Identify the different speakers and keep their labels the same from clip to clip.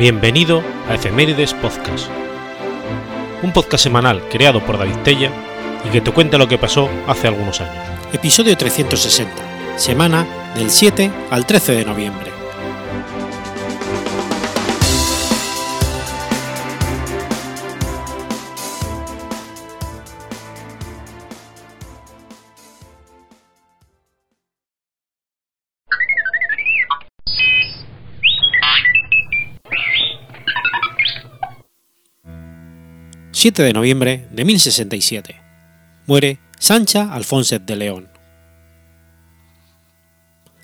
Speaker 1: Bienvenido a Efemérides Podcast, un podcast semanal creado por David Tella y que te cuenta lo que pasó hace algunos años.
Speaker 2: Episodio 360, semana del 7 al 13 de noviembre. 7 de noviembre de 1067. Muere Sancha Alfonset de León.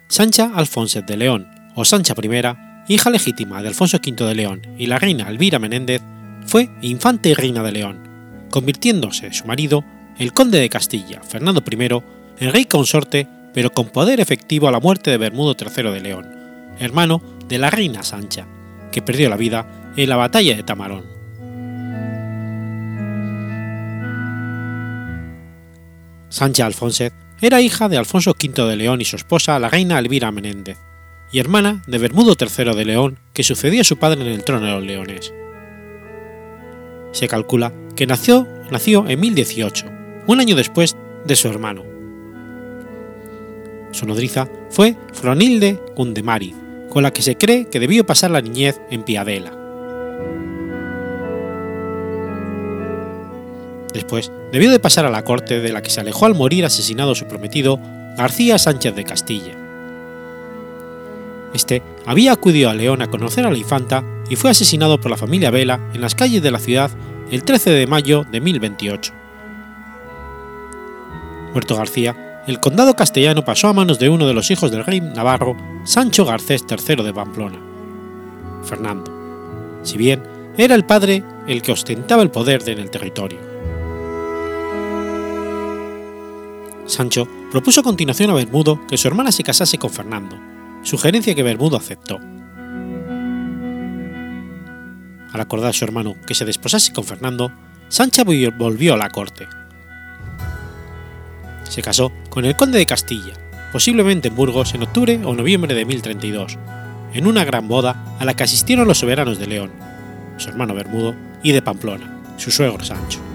Speaker 2: Sancha Alfonset de León, o Sancha I, hija legítima de Alfonso V de León y la reina Elvira Menéndez, fue infante y reina de León, convirtiéndose su marido, el conde de Castilla, Fernando I, en rey consorte, pero con poder efectivo a la muerte de Bermudo III de León, hermano de la reina Sancha, que perdió la vida en la batalla de Tamarón. Sancha Alfonset era hija de Alfonso V de León y su esposa, la reina Elvira Menéndez, y hermana de Bermudo III de León, que sucedió a su padre en el trono de los leones. Se calcula que nació, nació en 1018, un año después de su hermano. Su nodriza fue Fronilde Gundemari, con la que se cree que debió pasar la niñez en Piadela. Después debió de pasar a la corte de la que se alejó al morir asesinado su prometido García Sánchez de Castilla. Este había acudido a León a conocer a la infanta y fue asesinado por la familia Vela en las calles de la ciudad el 13 de mayo de 1028. Muerto García, el condado castellano pasó a manos de uno de los hijos del rey navarro, Sancho Garcés III de Pamplona, Fernando, si bien era el padre el que ostentaba el poder en el territorio. Sancho propuso a continuación a Bermudo que su hermana se casase con Fernando, sugerencia que Bermudo aceptó. Al acordar a su hermano que se desposase con Fernando, Sancha volvió a la corte. Se casó con el conde de Castilla, posiblemente en Burgos en octubre o noviembre de 1032, en una gran boda a la que asistieron los soberanos de León, su hermano Bermudo, y de Pamplona, su suegro Sancho.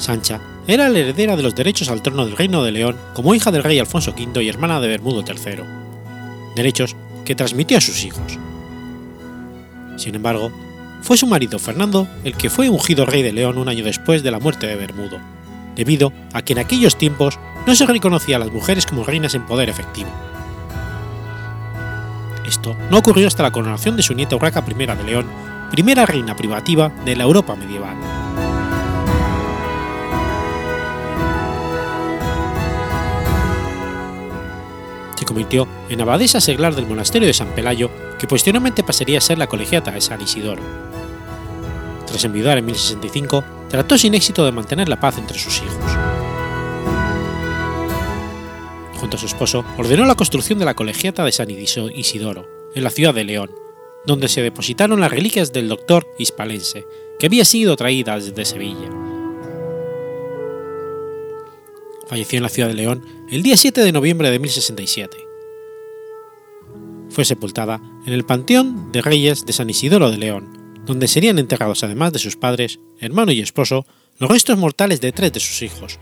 Speaker 2: Sancha era la heredera de los derechos al trono del Reino de León como hija del rey Alfonso V y hermana de Bermudo III, derechos que transmitió a sus hijos. Sin embargo, fue su marido Fernando el que fue ungido rey de León un año después de la muerte de Bermudo, debido a que en aquellos tiempos no se reconocía a las mujeres como reinas en poder efectivo. Esto no ocurrió hasta la coronación de su nieta Urraca I de León, primera reina privativa de la Europa medieval. Convirtió en abadesa seglar del monasterio de San Pelayo, que posteriormente pasaría a ser la colegiata de San Isidoro. Tras enviudar en 1065, trató sin éxito de mantener la paz entre sus hijos. Junto a su esposo, ordenó la construcción de la colegiata de San Isidoro, en la ciudad de León, donde se depositaron las reliquias del doctor hispalense, que había sido traída desde Sevilla. Falleció en la ciudad de León el día 7 de noviembre de 1067. Fue sepultada en el Panteón de Reyes de San Isidoro de León, donde serían enterrados además de sus padres, hermano y esposo, los restos mortales de tres de sus hijos,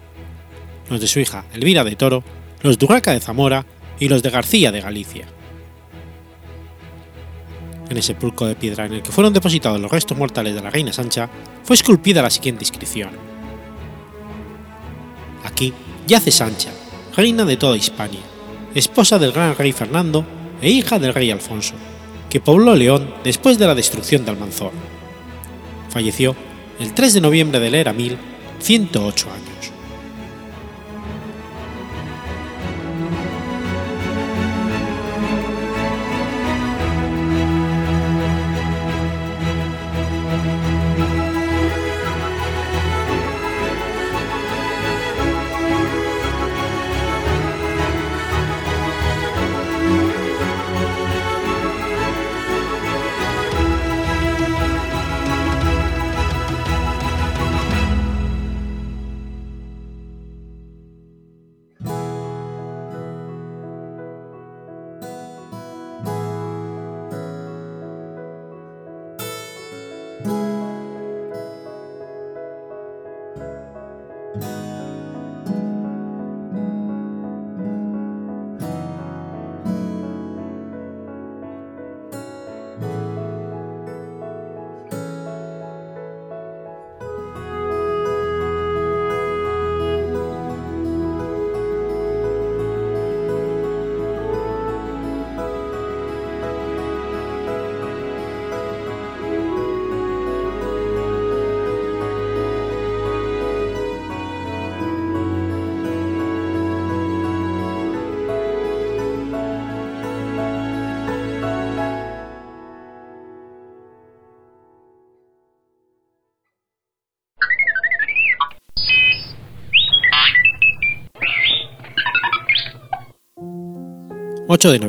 Speaker 2: los de su hija Elvira de Toro, los de Urraca de Zamora y los de García de Galicia. En el sepulcro de piedra en el que fueron depositados los restos mortales de la reina Sancha fue esculpida la siguiente inscripción. Aquí yace Sancha, reina de toda Hispania, esposa del gran rey Fernando e hija del rey Alfonso, que pobló León después de la destrucción de Almanzor. Falleció el 3 de noviembre de la era 1108 años.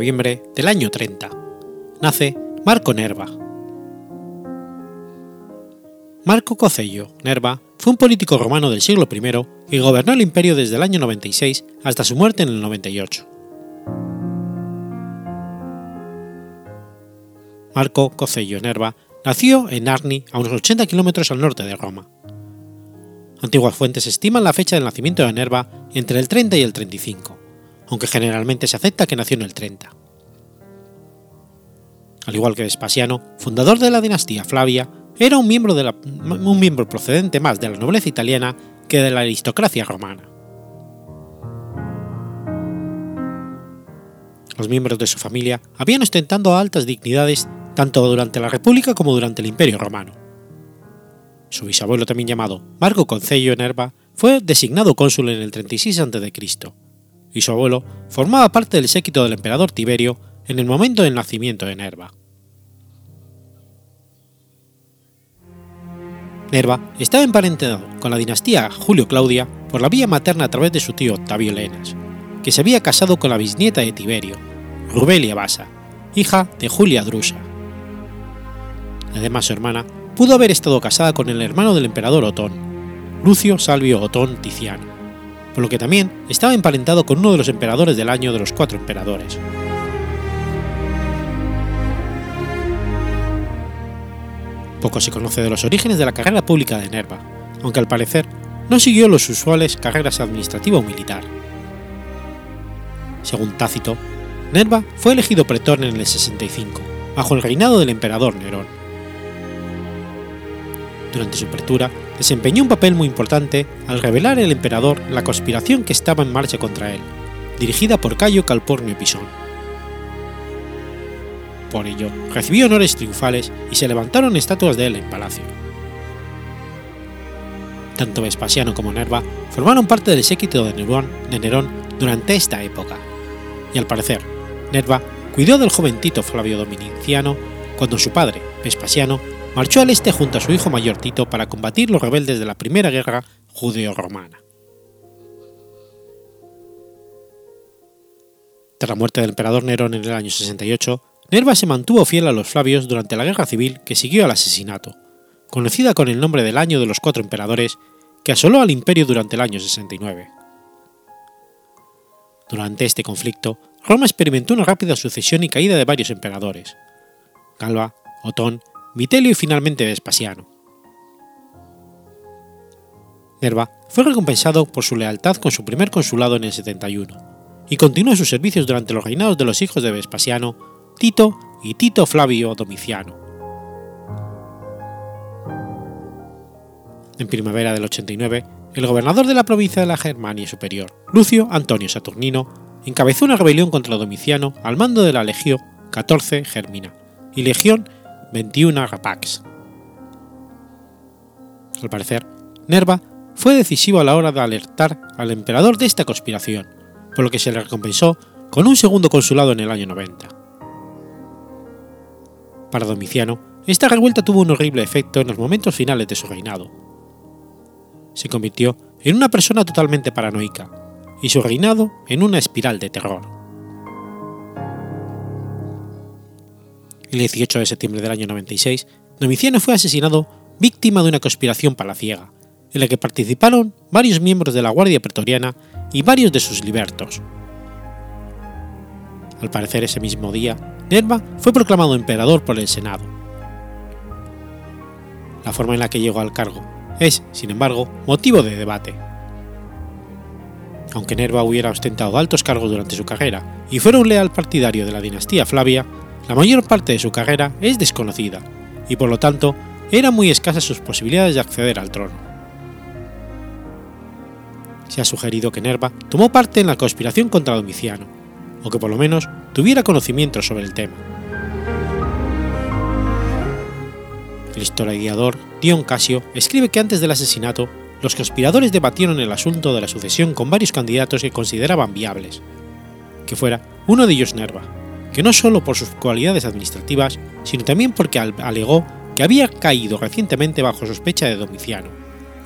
Speaker 2: Del año 30. Nace Marco Nerva. Marco Cocello Nerva fue un político romano del siglo I que gobernó el imperio desde el año 96 hasta su muerte en el 98. Marco Cocello Nerva nació en Arni, a unos 80 kilómetros al norte de Roma. Antiguas fuentes estiman la fecha del nacimiento de Nerva entre el 30 y el 35, aunque generalmente se acepta que nació en el 30. Al igual que Vespasiano, fundador de la dinastía Flavia, era un miembro, de un miembro procedente más de la nobleza italiana que de la aristocracia romana. Los miembros de su familia habían ostentado altas dignidades tanto durante la República como durante el Imperio Romano. Su bisabuelo, también llamado Marco Concello Nerva, fue designado cónsul en el 36 a.C., y su abuelo formaba parte del séquito del emperador Tiberio en el momento del nacimiento de Nerva. Nerva estaba emparentado con la dinastía Julio-Claudia por la vía materna a través de su tío Octavio Lenas, que se había casado con la bisnieta de Tiberio, Rubelia Basa, hija de Julia Drusa. Además, su hermana pudo haber estado casada con el hermano del emperador Otón, Lucio Salvio Otón Ticiano, por lo que también estaba emparentado con uno de los emperadores del año de los cuatro emperadores. Poco se conoce de los orígenes de la carrera pública de Nerva, aunque al parecer no siguió los usuales carreras administrativa o militar. Según Tácito, Nerva fue elegido pretor en el 65, bajo el reinado del emperador Nerón durante su apertura, desempeñó un papel muy importante al revelar al emperador la conspiración que estaba en marcha contra él, dirigida por Cayo Calpornio Pisón. Por ello, recibió honores triunfales y se levantaron estatuas de él en palacio. Tanto Vespasiano como Nerva formaron parte del séquito de Nerón, durante esta época, y al parecer, Nerva cuidó del joven Tito Flavio Dominiciano cuando su padre, Vespasiano, marchó al este junto a su hijo mayor Tito para combatir los rebeldes de la Primera Guerra Judeo-Romana. Tras la muerte del emperador Nerón en el año 68, Nerva se mantuvo fiel a los Flavios durante la guerra civil que siguió al asesinato, conocida con el nombre del Año de los Cuatro Emperadores, que asoló al imperio durante el año 69. Durante este conflicto, Roma experimentó una rápida sucesión y caída de varios emperadores. Galba, Otón Vitelio y finalmente Vespasiano. Nerva fue recompensado por su lealtad con su primer consulado en el 71 y continuó sus servicios durante los reinados de los hijos de Vespasiano, Tito y Tito Flavio Domiciano. En primavera del 89, el gobernador de la provincia de la Germania Superior, Lucio Antonio Saturnino, encabezó una rebelión contra Domiciano al mando de la Legión 14 Germina y Legión 21 Rapax. Al parecer, Nerva fue decisivo a la hora de alertar al emperador de esta conspiración, por lo que se le recompensó con un segundo consulado en el año 90. Para Domiciano, esta revuelta tuvo un horrible efecto en los momentos finales de su reinado. Se convirtió en una persona totalmente paranoica, y su reinado en una espiral de terror. El 18 de septiembre del año 96, Domiciano fue asesinado víctima de una conspiración palaciega, en la que participaron varios miembros de la Guardia Pretoriana y varios de sus libertos. Al parecer ese mismo día, Nerva fue proclamado emperador por el Senado. La forma en la que llegó al cargo es, sin embargo, motivo de debate. Aunque Nerva hubiera ostentado altos cargos durante su carrera y fuera un leal partidario de la dinastía Flavia, la mayor parte de su carrera es desconocida, y por lo tanto eran muy escasas sus posibilidades de acceder al trono. Se ha sugerido que Nerva tomó parte en la conspiración contra Domiciano, o que por lo menos tuviera conocimiento sobre el tema. El historiador Dion Casio escribe que antes del asesinato, los conspiradores debatieron el asunto de la sucesión con varios candidatos que consideraban viables, que fuera uno de ellos Nerva, que no solo por sus cualidades administrativas, sino también porque alegó que había caído recientemente bajo sospecha de Domiciano,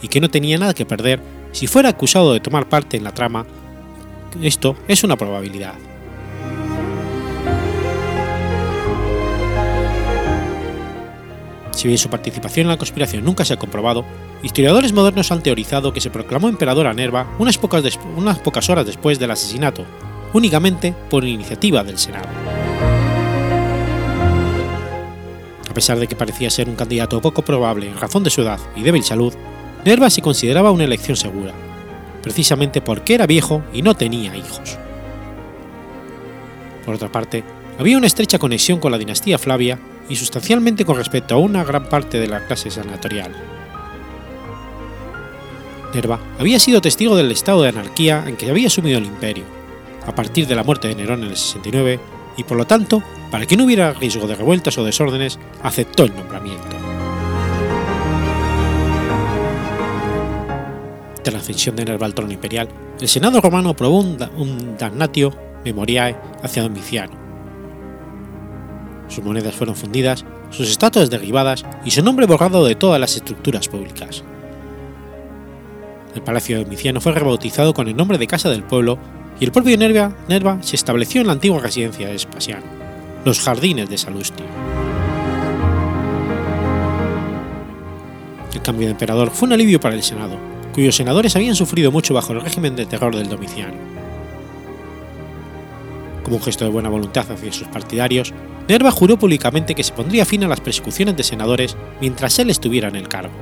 Speaker 2: y que no tenía nada que perder si fuera acusado de tomar parte en la trama. Esto es una probabilidad. Si bien su participación en la conspiración nunca se ha comprobado, historiadores modernos han teorizado que se proclamó emperador a Nerva unas pocas, unas pocas horas después del asesinato, únicamente por iniciativa del Senado. A pesar de que parecía ser un candidato poco probable en razón de su edad y débil salud, Nerva se consideraba una elección segura, precisamente porque era viejo y no tenía hijos. Por otra parte, había una estrecha conexión con la dinastía Flavia y sustancialmente con respecto a una gran parte de la clase senatorial. Nerva había sido testigo del estado de anarquía en que había sumido el imperio, a partir de la muerte de Nerón en el 69, y por lo tanto, para que no hubiera riesgo de revueltas o desórdenes, aceptó el nombramiento. Tras la ascensión de Nerva al trono imperial, el Senado romano aprobó un, damnatio memoriae hacia Domiciano, sus monedas fueron fundidas, sus estatuas derribadas y su nombre borrado de todas las estructuras públicas. El palacio Domiciano fue rebautizado con el nombre de Casa del Pueblo y el propio Nerva, Nerva se estableció en la antigua residencia de Espasiano, los Jardines de Salustio. El cambio de emperador fue un alivio para el Senado, cuyos senadores habían sufrido mucho bajo el régimen de terror del Domiciano. Como un gesto de buena voluntad hacia sus partidarios, Nerva juró públicamente que se pondría fin a las persecuciones de senadores mientras él estuviera en el cargo.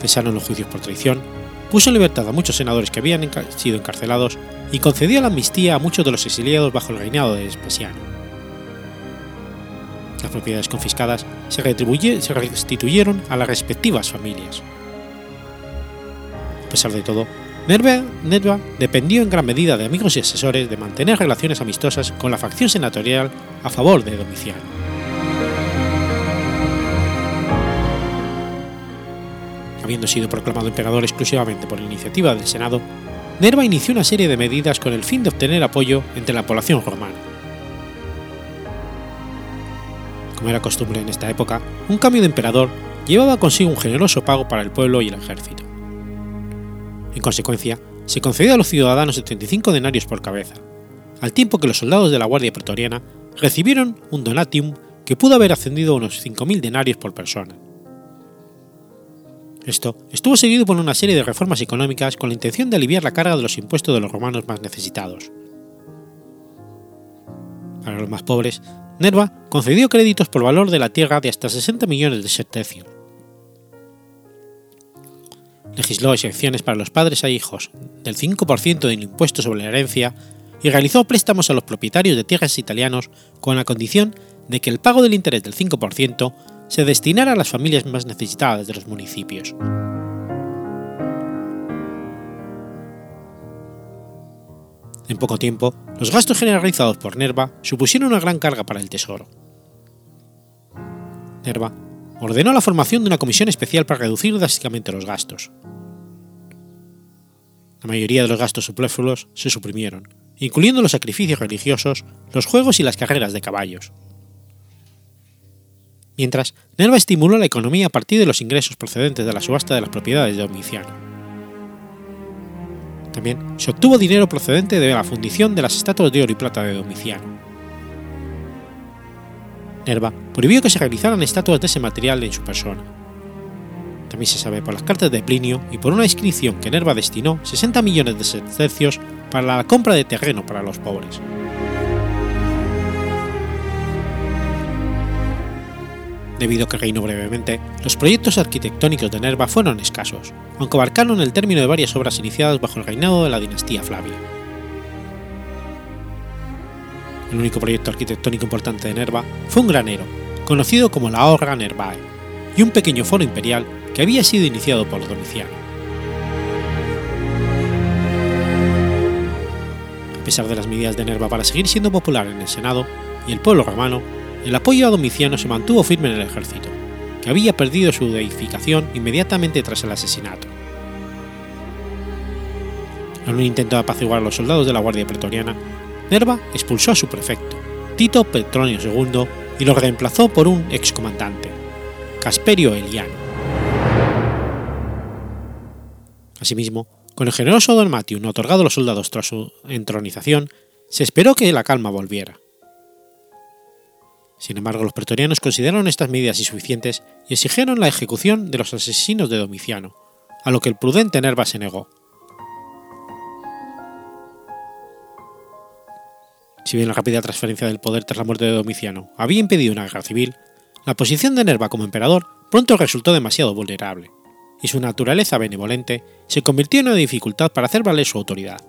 Speaker 2: Cesaron los juicios por traición, puso en libertad a muchos senadores que habían sido encarcelados y concedió la amnistía a muchos de los exiliados bajo el reinado de Vespasiano. Las propiedades confiscadas se, se restituyeron a las respectivas familias. A pesar de todo, Nerva, dependió en gran medida de amigos y asesores de mantener relaciones amistosas con la facción senatorial a favor de Domiciano. Habiendo sido proclamado emperador exclusivamente por iniciativa del Senado, Nerva inició una serie de medidas con el fin de obtener apoyo entre la población romana. Como era costumbre en esta época, un cambio de emperador llevaba consigo un generoso pago para el pueblo y el ejército. En consecuencia, se concedió a los ciudadanos 75 denarios por cabeza, al tiempo que los soldados de la Guardia Pretoriana recibieron un donatium que pudo haber ascendido a unos 5.000 denarios por persona. Esto estuvo seguido por una serie de reformas económicas con la intención de aliviar la carga de los impuestos de los romanos más necesitados. Para los más pobres, Nerva concedió créditos por valor de la tierra de hasta 60 millones de sestercios, legisló exenciones para los padres e hijos del 5% del impuesto sobre la herencia y realizó préstamos a los propietarios de tierras italianos con la condición de que el pago del interés del 5% se destinara a las familias más necesitadas de los municipios. En poco tiempo, los gastos generalizados por Nerva supusieron una gran carga para el tesoro. Nerva ordenó la formación de una comisión especial para reducir drásticamente los gastos. La mayoría de los gastos superfluos se suprimieron, incluyendo los sacrificios religiosos, los juegos y las carreras de caballos. Mientras, Nerva estimuló la economía a partir de los ingresos procedentes de la subasta de las propiedades de Domiciano. También se obtuvo dinero procedente de la fundición de las estatuas de oro y plata de Domiciano. Nerva prohibió que se realizaran estatuas de ese material en su persona, también se sabe por las cartas de Plinio y por una inscripción que Nerva destinó 60 millones de sestercios para la compra de terreno para los pobres. Debido a que reinó brevemente, los proyectos arquitectónicos de Nerva fueron escasos, aunque abarcaron el término de varias obras iniciadas bajo el reinado de la dinastía Flavia. El único proyecto arquitectónico importante de Nerva fue un granero, conocido como la Orga Nervae, y un pequeño foro imperial que había sido iniciado por Domiciano. A pesar de las medidas de Nerva para seguir siendo popular en el Senado y el pueblo romano, el apoyo a Domiciano se mantuvo firme en el ejército, que había perdido su deificación inmediatamente tras el asesinato. En un intento de apaciguar a los soldados de la Guardia Pretoriana, Nerva expulsó a su prefecto, Tito Petronio II, y lo reemplazó por un excomandante, Casperio Eliano. Asimismo, con el generoso Donatium otorgado a los soldados tras su entronización, se esperó que la calma volviera. Sin embargo, los pretorianos consideraron estas medidas insuficientes y exigieron la ejecución de los asesinos de Domiciano, a lo que el prudente Nerva se negó. Si bien la rápida transferencia del poder tras la muerte de Domiciano había impedido una guerra civil, la posición de Nerva como emperador pronto resultó demasiado vulnerable, y su naturaleza benevolente se convirtió en una dificultad para hacer valer su autoridad.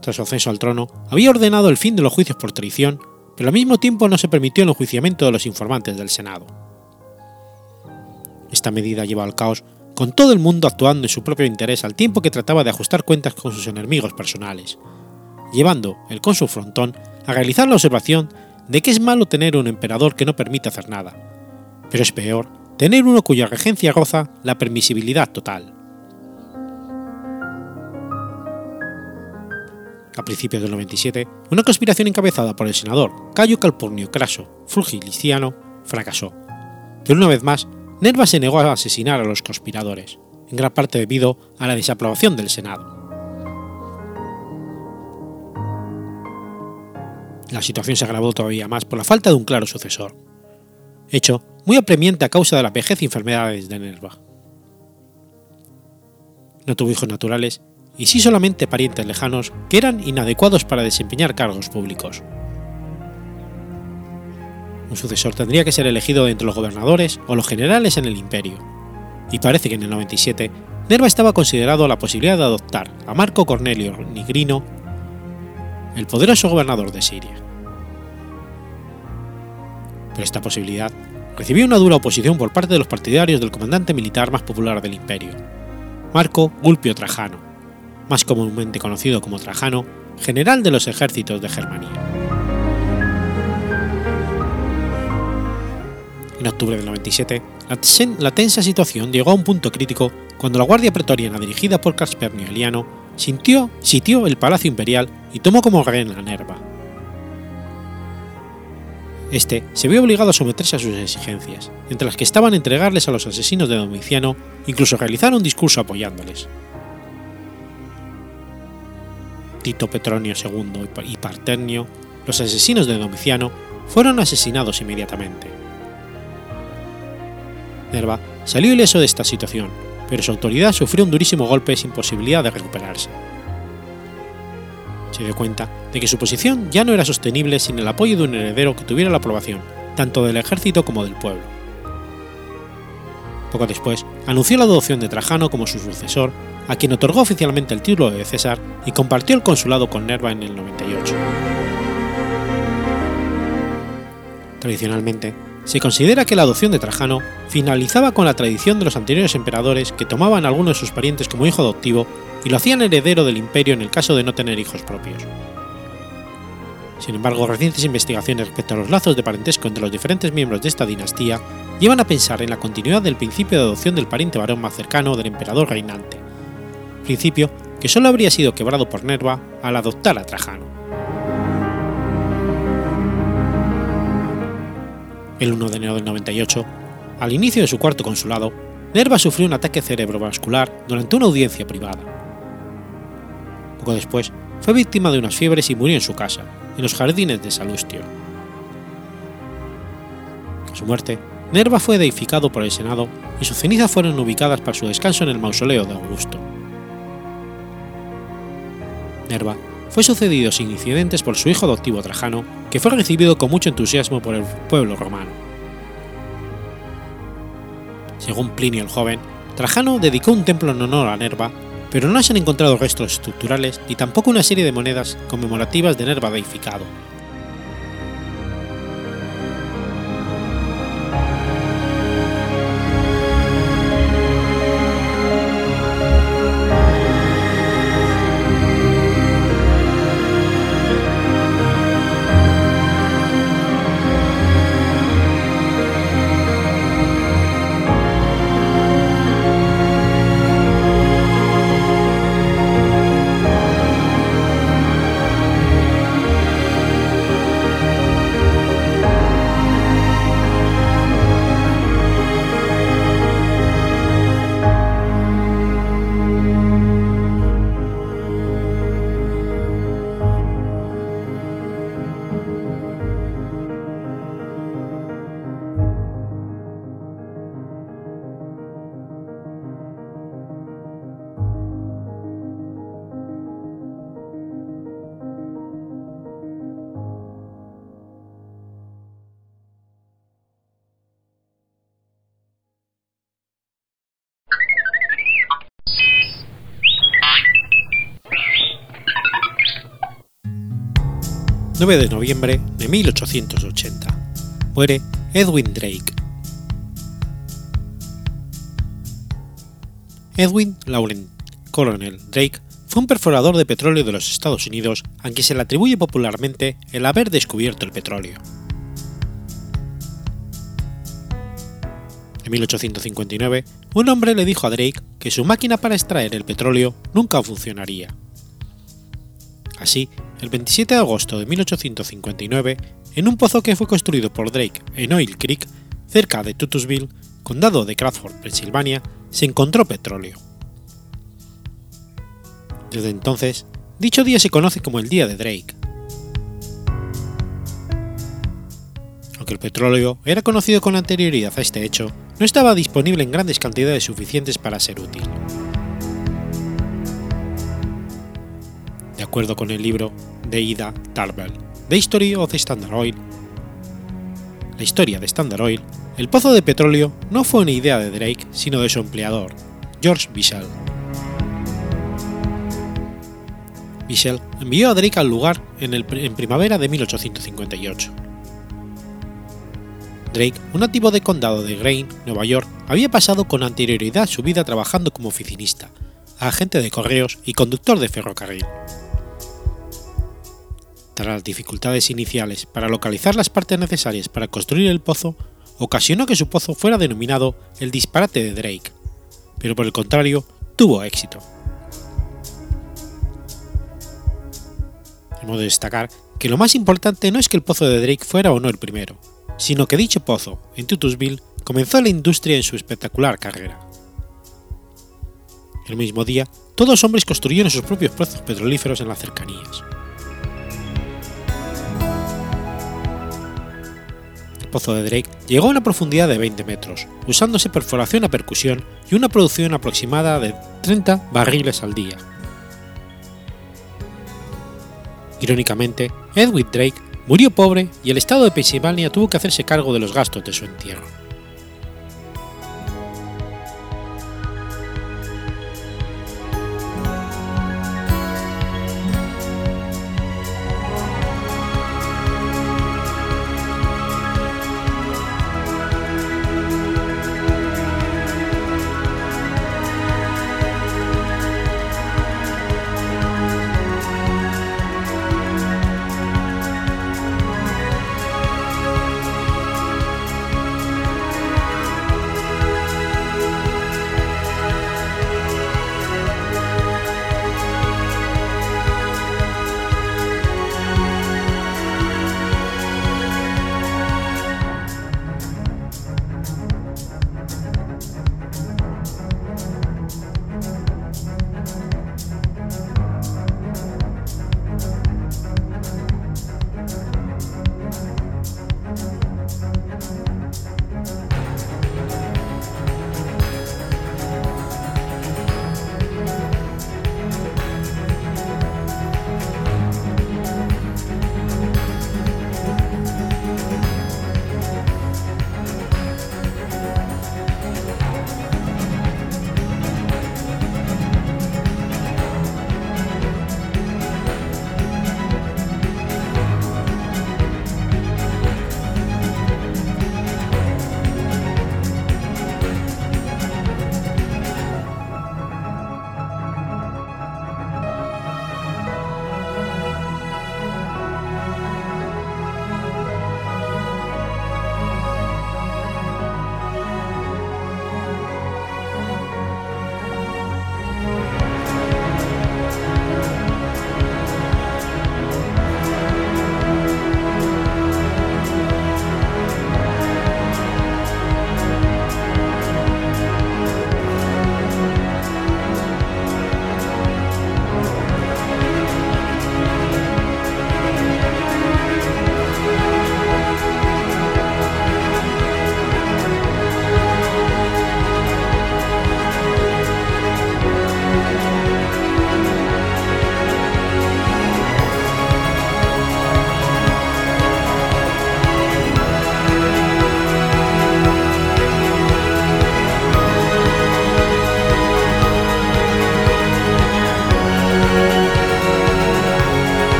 Speaker 2: Tras su ascenso al trono, había ordenado el fin de los juicios por traición pero al mismo tiempo no se permitió el enjuiciamiento de los informantes del Senado. Esta medida llevó al caos, con todo el mundo actuando en su propio interés al tiempo que trataba de ajustar cuentas con sus enemigos personales, llevando el cónsul Frontón a realizar la observación de que es malo tener un emperador que no permite hacer nada, pero es peor tener uno cuya regencia goza la permisibilidad total. a principios del 97, una conspiración encabezada por el senador Cayo Calpurnio Craso Fulgiliciano fracasó. Pero una vez más, Nerva se negó a asesinar a los conspiradores, en gran parte debido a la desaprobación del Senado. La situación se agravó todavía más por la falta de un claro sucesor, hecho muy apremiante a causa de la vejez y enfermedades de Nerva. No tuvo hijos naturales y sí solamente parientes lejanos que eran inadecuados para desempeñar cargos públicos. Un sucesor tendría que ser elegido entre los gobernadores o los generales en el imperio, y parece que en el 97 Nerva estaba considerado la posibilidad de adoptar a Marco Cornelio Nigrino, el poderoso gobernador de Siria. Pero esta posibilidad recibió una dura oposición por parte de los partidarios del comandante militar más popular del imperio, Marco Gulpio Trajano, más comúnmente conocido como Trajano, general de los ejércitos de Germania. En octubre del 97, la tensa situación llegó a un punto crítico cuando la Guardia Pretoriana dirigida por Caspernio Eliano sintió, sitió el Palacio Imperial y tomó como rehén la Nerva. Este se vio obligado a someterse a sus exigencias, entre las que estaban entregarles a los asesinos de Domiciano, incluso realizar un discurso apoyándoles. Tito Petronio II y Parternio, los asesinos de Domiciano, fueron asesinados inmediatamente. Nerva salió ileso de esta situación, pero su autoridad sufrió un durísimo golpe sin posibilidad de recuperarse. Se dio cuenta de que su posición ya no era sostenible sin el apoyo de un heredero que tuviera la aprobación tanto del ejército como del pueblo. Poco después, anunció la adopción de Trajano como su sucesor a quien otorgó oficialmente el título de César y compartió el consulado con Nerva en el 98. Tradicionalmente, se considera que la adopción de Trajano finalizaba con la tradición de los anteriores emperadores que tomaban a alguno de sus parientes como hijo adoptivo y lo hacían heredero del imperio en el caso de no tener hijos propios. Sin embargo, recientes investigaciones respecto a los lazos de parentesco entre los diferentes miembros de esta dinastía llevan a pensar en la continuidad del principio de adopción del pariente varón más cercano del emperador reinante, principio que solo habría sido quebrado por Nerva al adoptar a Trajano. El 1 de enero del 98, al inicio de su cuarto consulado, Nerva sufrió un ataque cerebrovascular durante una audiencia privada. Poco después, fue víctima de unas fiebres y murió en su casa, en los jardines de Salustio. A su muerte, Nerva fue deificado por el Senado y sus cenizas fueron ubicadas para su descanso en el mausoleo de Augusto. Nerva fue sucedido sin incidentes por su hijo adoptivo Trajano, que fue recibido con mucho entusiasmo por el pueblo romano. Según Plinio el Joven, Trajano dedicó un templo en honor a Nerva, pero no se han encontrado restos estructurales ni tampoco una serie de monedas conmemorativas de Nerva deificado, 9 de noviembre de 1880. Muere Edwin Drake. Edwin Laurent Colonel Drake fue un perforador de petróleo de los Estados Unidos a quien se le atribuye popularmente el haber descubierto el petróleo. En 1859, un hombre le dijo a Drake que su máquina para extraer el petróleo nunca funcionaría. Así, el 27 de agosto de 1859, en un pozo que fue construido por Drake en Oil Creek, cerca de Tutusville, condado de Crawford, Pensilvania, se encontró petróleo. Desde entonces, dicho día se conoce como el Día de Drake. Aunque el petróleo era conocido con anterioridad a este hecho, no estaba disponible en grandes cantidades suficientes para ser útil. De acuerdo con el libro de Ida Tarbell, The History of Standard Oil, la historia de Standard Oil, el pozo de petróleo no fue una idea de Drake, sino de su empleador, George Bishel. Bishel envió a Drake al lugar en, primavera de 1858. Drake, un nativo de condado de Grain, Nueva York, había pasado con anterioridad su vida trabajando como oficinista, agente de correos y conductor de ferrocarril. Las dificultades iniciales para localizar las partes necesarias para construir el pozo, ocasionó que su pozo fuera denominado el disparate de Drake, pero por el contrario, tuvo éxito. Hemos de destacar que lo más importante no es que el pozo de Drake fuera o no el primero, sino que dicho pozo, en Tutusville, comenzó la industria en su espectacular carrera. El mismo día, todos hombres construyeron sus propios pozos petrolíferos en las cercanías. Pozo de Drake llegó a una profundidad de 20 metros, usándose perforación a percusión y una producción aproximada de 30 barriles al día. Irónicamente, Edwin Drake murió pobre y el estado de Pensilvania tuvo que hacerse cargo de los gastos de su entierro.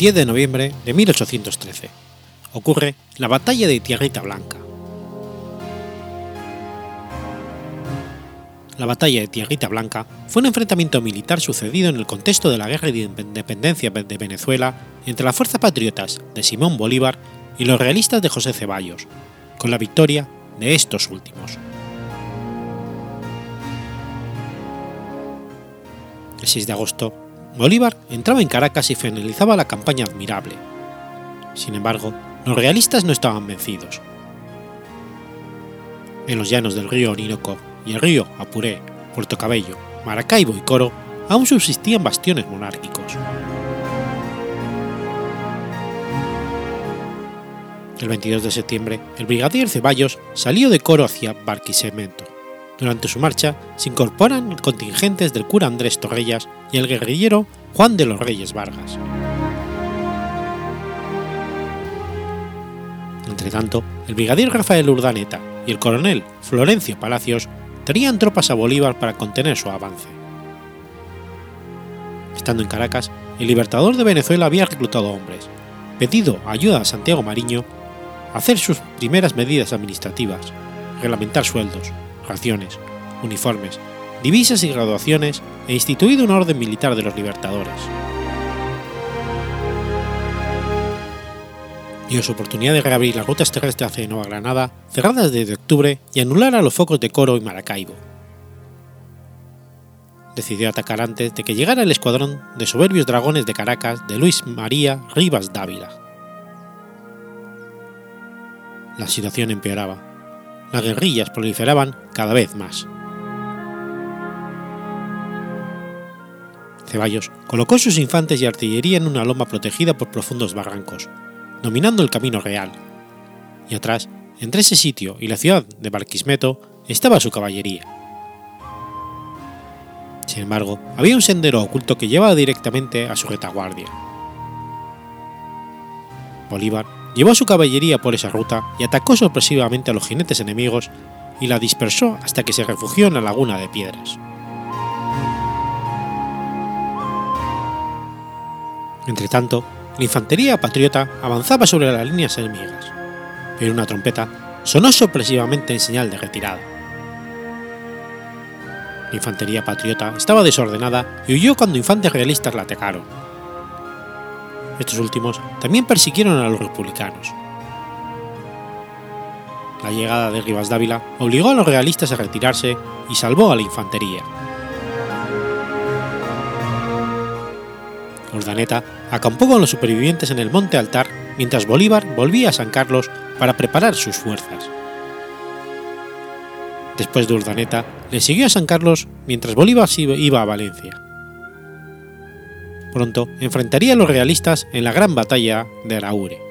Speaker 2: 10 de noviembre de 1813. Ocurre la Batalla de Tierrita Blanca. La Batalla de Tierrita Blanca fue un enfrentamiento militar sucedido en el contexto de la Guerra de Independencia de Venezuela entre las fuerzas patriotas de Simón Bolívar y los realistas de José Ceballos, con la victoria de estos últimos. El 6 de agosto, Bolívar entraba en Caracas y finalizaba la campaña admirable. Sin embargo, los realistas no estaban vencidos. En los llanos del río Orinoco y el río Apuré, Puerto Cabello, Maracaibo y Coro aún subsistían bastiones monárquicos. El 22 de septiembre, el brigadier Ceballos salió de Coro hacia Barquisimeto. Durante su marcha se incorporan contingentes del cura Andrés Torrellas y el guerrillero Juan de los Reyes Vargas. Entretanto, el brigadier Rafael Urdaneta y el coronel Florencio Palacios tenían tropas a Bolívar para contener su avance. Estando en Caracas, el libertador de Venezuela había reclutado hombres, pedido ayuda a Santiago Mariño, hacer sus primeras medidas administrativas, reglamentar sueldos, uniformes, divisas y graduaciones e instituido una orden militar de los libertadores. dio su oportunidad de reabrir las rutas terrestres hacia Nueva Granada, cerradas desde octubre, y anular a los focos de Coro y Maracaibo. Decidió atacar antes de que llegara el escuadrón de soberbios dragones de Caracas de Luis María Rivas Dávila. La situación empeoraba. Las guerrillas proliferaban cada vez más. Ceballos colocó sus infantes y artillería en una loma protegida por profundos barrancos, dominando el camino real, y atrás, entre ese sitio y la ciudad de Barquismeto, estaba su caballería. Sin embargo, había un sendero oculto que llevaba directamente a su retaguardia. Bolívar llevó su caballería por esa ruta y atacó sorpresivamente a los jinetes enemigos y la dispersó hasta que se refugió en la laguna de piedras. Entretanto, la infantería patriota avanzaba sobre las líneas enemigas, pero una trompeta sonó sorpresivamente en señal de retirada. La infantería patriota estaba desordenada y huyó cuando infantes realistas la atacaron. Estos últimos también persiguieron a los republicanos. La llegada de Rivas Dávila obligó a los realistas a retirarse y salvó a la infantería. Urdaneta acampó con los supervivientes en el Monte Altar mientras Bolívar volvía a San Carlos para preparar sus fuerzas. Después de Urdaneta, le siguió a San Carlos mientras Bolívar iba a Valencia. Pronto enfrentaría a los realistas en la gran batalla de Araure.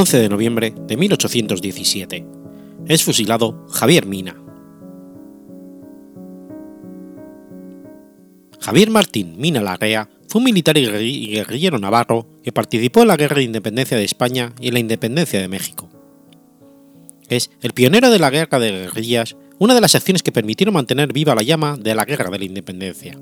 Speaker 2: 11 de noviembre de 1817. Es fusilado Javier Mina. Javier Martín Mina Larrea fue un militar y guerrillero navarro que participó en la Guerra de Independencia de España y en la Independencia de México. Es el pionero de la Guerra de Guerrillas, una de las acciones que permitieron mantener viva la llama de la Guerra de la Independencia.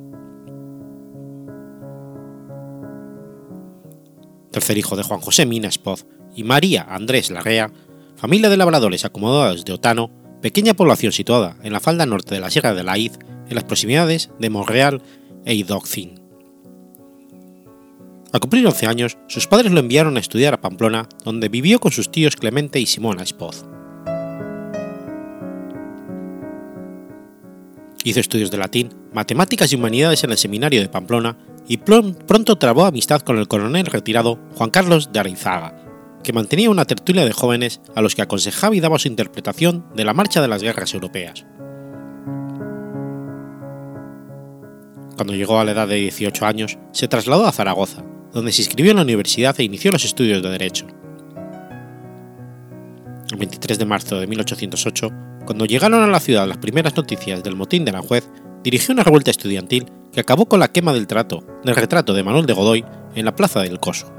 Speaker 2: Tercer hijo de Juan José Mina Espoz y María Andrés Larrea, familia de labradores acomodados de Otano, pequeña población situada en la falda norte de la Sierra de la Id, en las proximidades de Monreal e Idoxin. Al cumplir 11 años, sus padres lo enviaron a estudiar a Pamplona, donde vivió con sus tíos Clemente y Simona Espoz. Hizo estudios de latín, matemáticas y humanidades en el seminario de Pamplona y pronto trabó amistad con el coronel retirado Juan Carlos de Arizaga, que mantenía una tertulia de jóvenes a los que aconsejaba y daba su interpretación de la marcha de las guerras europeas. Cuando llegó a la edad de 18 años, se trasladó a Zaragoza, donde se inscribió en la universidad e inició los estudios de Derecho. El 23 de marzo de 1808, cuando llegaron a la ciudad las primeras noticias del motín de la juez, dirigió una revuelta estudiantil que acabó con la quema del, trato, del retrato de Manuel de Godoy en la plaza del Coso.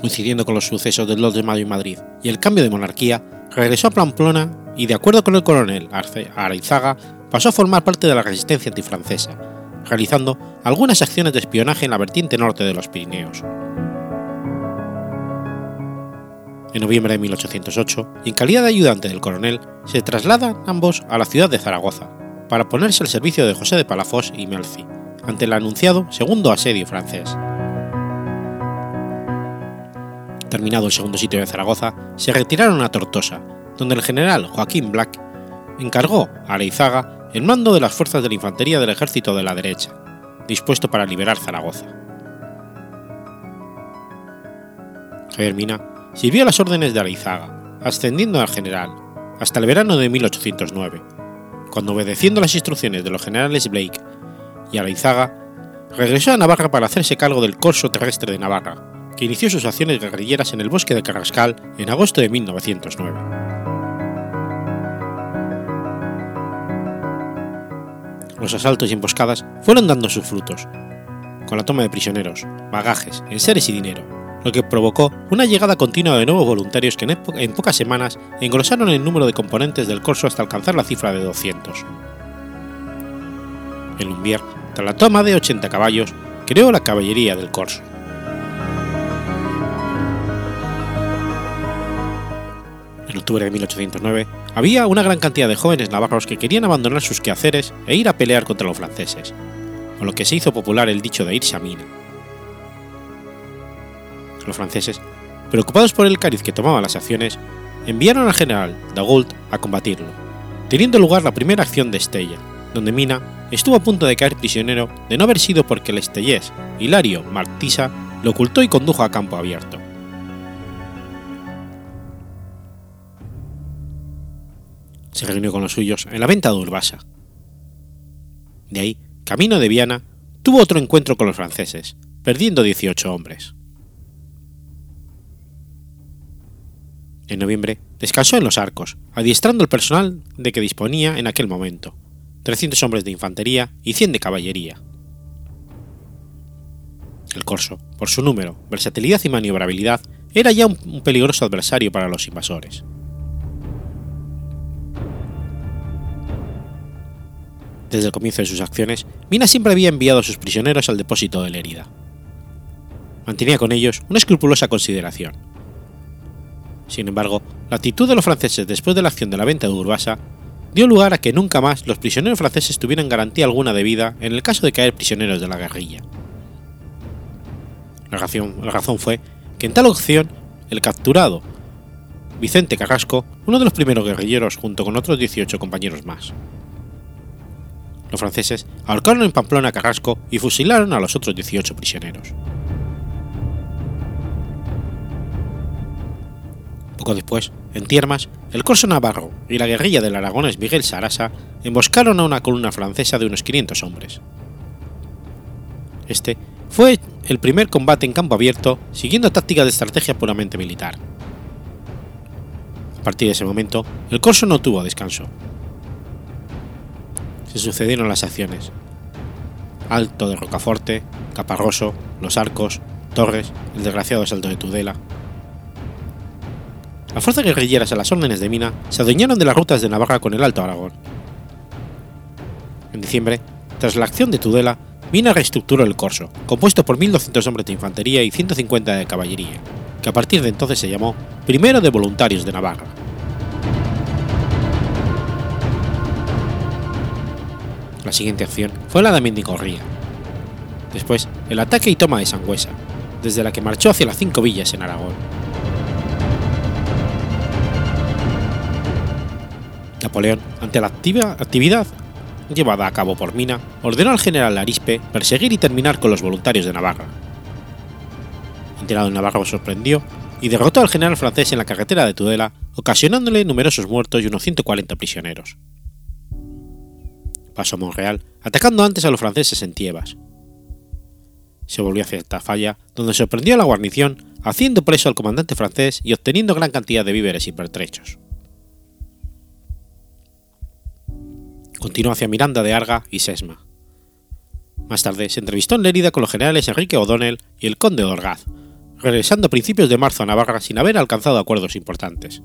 Speaker 2: Coincidiendo con los sucesos del 2 de mayo en Madrid y el cambio de monarquía, regresó a Pamplona y, de acuerdo con el coronel Araizaga, pasó a formar parte de la resistencia antifrancesa, realizando algunas acciones de espionaje en la vertiente norte de los Pirineos. En noviembre de 1808, y en calidad de ayudante del coronel, se trasladan ambos a la ciudad de Zaragoza, para ponerse al servicio de José de Palafós y Melzi, ante el anunciado segundo asedio francés. Terminado el segundo sitio de Zaragoza, se retiraron a Tortosa, donde el general Joaquín Black encargó a Areizaga el mando de las fuerzas de la infantería del ejército de la derecha, dispuesto para liberar Zaragoza. Javier Mina sirvió las órdenes de Areizaga, ascendiendo al general, hasta el verano de 1809, cuando obedeciendo las instrucciones de los generales Blake y Areizaga, regresó a Navarra para hacerse cargo del corso terrestre de Navarra, que inició sus acciones guerrilleras en el bosque de Carrascal en agosto de 1909. Los asaltos y emboscadas fueron dando sus frutos, con la toma de prisioneros, bagajes, enseres y dinero, lo que provocó una llegada continua de nuevos voluntarios que en, pocas semanas engrosaron el número de componentes del corso hasta alcanzar la cifra de 200. En Lumbier, tras la toma de 80 caballos, creó la caballería del corso. En octubre de 1809, había una gran cantidad de jóvenes navarros que querían abandonar sus quehaceres e ir a pelear contra los franceses, con lo que se hizo popular el dicho de irse a mina. Los franceses, preocupados por el cariz que tomaban las acciones, enviaron al general Dagoult a combatirlo, teniendo lugar la primera acción de Estella, donde Mina estuvo a punto de caer prisionero de no haber sido porque el estellés Hilario Martisa lo ocultó y condujo a campo abierto. Se reunió con los suyos en la venta de Urbasa. De ahí, camino de Viana, tuvo otro encuentro con los franceses, perdiendo 18 hombres. En noviembre, descansó en los arcos, adiestrando el personal de que disponía en aquel momento, 300 hombres de infantería y 100 de caballería. El corso, por su número, versatilidad y maniobrabilidad, era ya un peligroso adversario para los invasores. Desde el comienzo de sus acciones, Mina siempre había enviado a sus prisioneros al depósito de Lérida. Mantenía con ellos una escrupulosa consideración. Sin embargo, la actitud de los franceses después de la acción de la venta de Urbasa dio lugar a que nunca más los prisioneros franceses tuvieran garantía alguna de vida en el caso de caer prisioneros de la guerrilla. La razón, la razón fue que en tal opción el capturado Vicente Carrasco, uno de los primeros guerrilleros junto con otros 18 compañeros más. Los franceses ahorcaron en Pamplona a Carrasco y fusilaron a los otros 18 prisioneros. Poco después, en Tiermas, el corso navarro y la guerrilla del aragonés Miguel Sarasa emboscaron a una columna francesa de unos 500 hombres. Este fue el primer combate en campo abierto siguiendo tácticas de estrategia puramente militar. A partir de ese momento, el corso no tuvo descanso. Se sucedieron las acciones. Alto de Rocaforte, Caparroso, Los Arcos, Torres, el desgraciado Salto de Tudela. Las fuerzas guerrilleras a las órdenes de Mina se adueñaron de las rutas de Navarra con el Alto Aragón. En diciembre, tras la acción de Tudela, Mina reestructuró el corso, compuesto por 1.200 hombres de infantería y 150 de caballería, que a partir de entonces se llamó Primero de Voluntarios de Navarra. La siguiente acción fue la de Mendigorría. Después, el ataque y toma de Sangüesa, desde la que marchó hacia las cinco villas en Aragón. Napoleón, ante la activa actividad llevada a cabo por Mina, ordenó al general Arispe perseguir y terminar con los voluntarios de Navarra. Enterado en Navarra sorprendió y derrotó al general francés en la carretera de Tudela, ocasionándole numerosos muertos y unos 140 prisioneros. Pasó Monreal, atacando antes a los franceses en Tiebas. Se volvió hacia Tafalla, donde sorprendió a la guarnición, haciendo preso al comandante francés y obteniendo gran cantidad de víveres y pertrechos. continuó hacia Miranda de Arga y Sesma. Más tarde se entrevistó en Lérida con los generales Enrique O'Donnell y el conde de Orgaz, regresando a principios de marzo a Navarra sin haber alcanzado acuerdos importantes.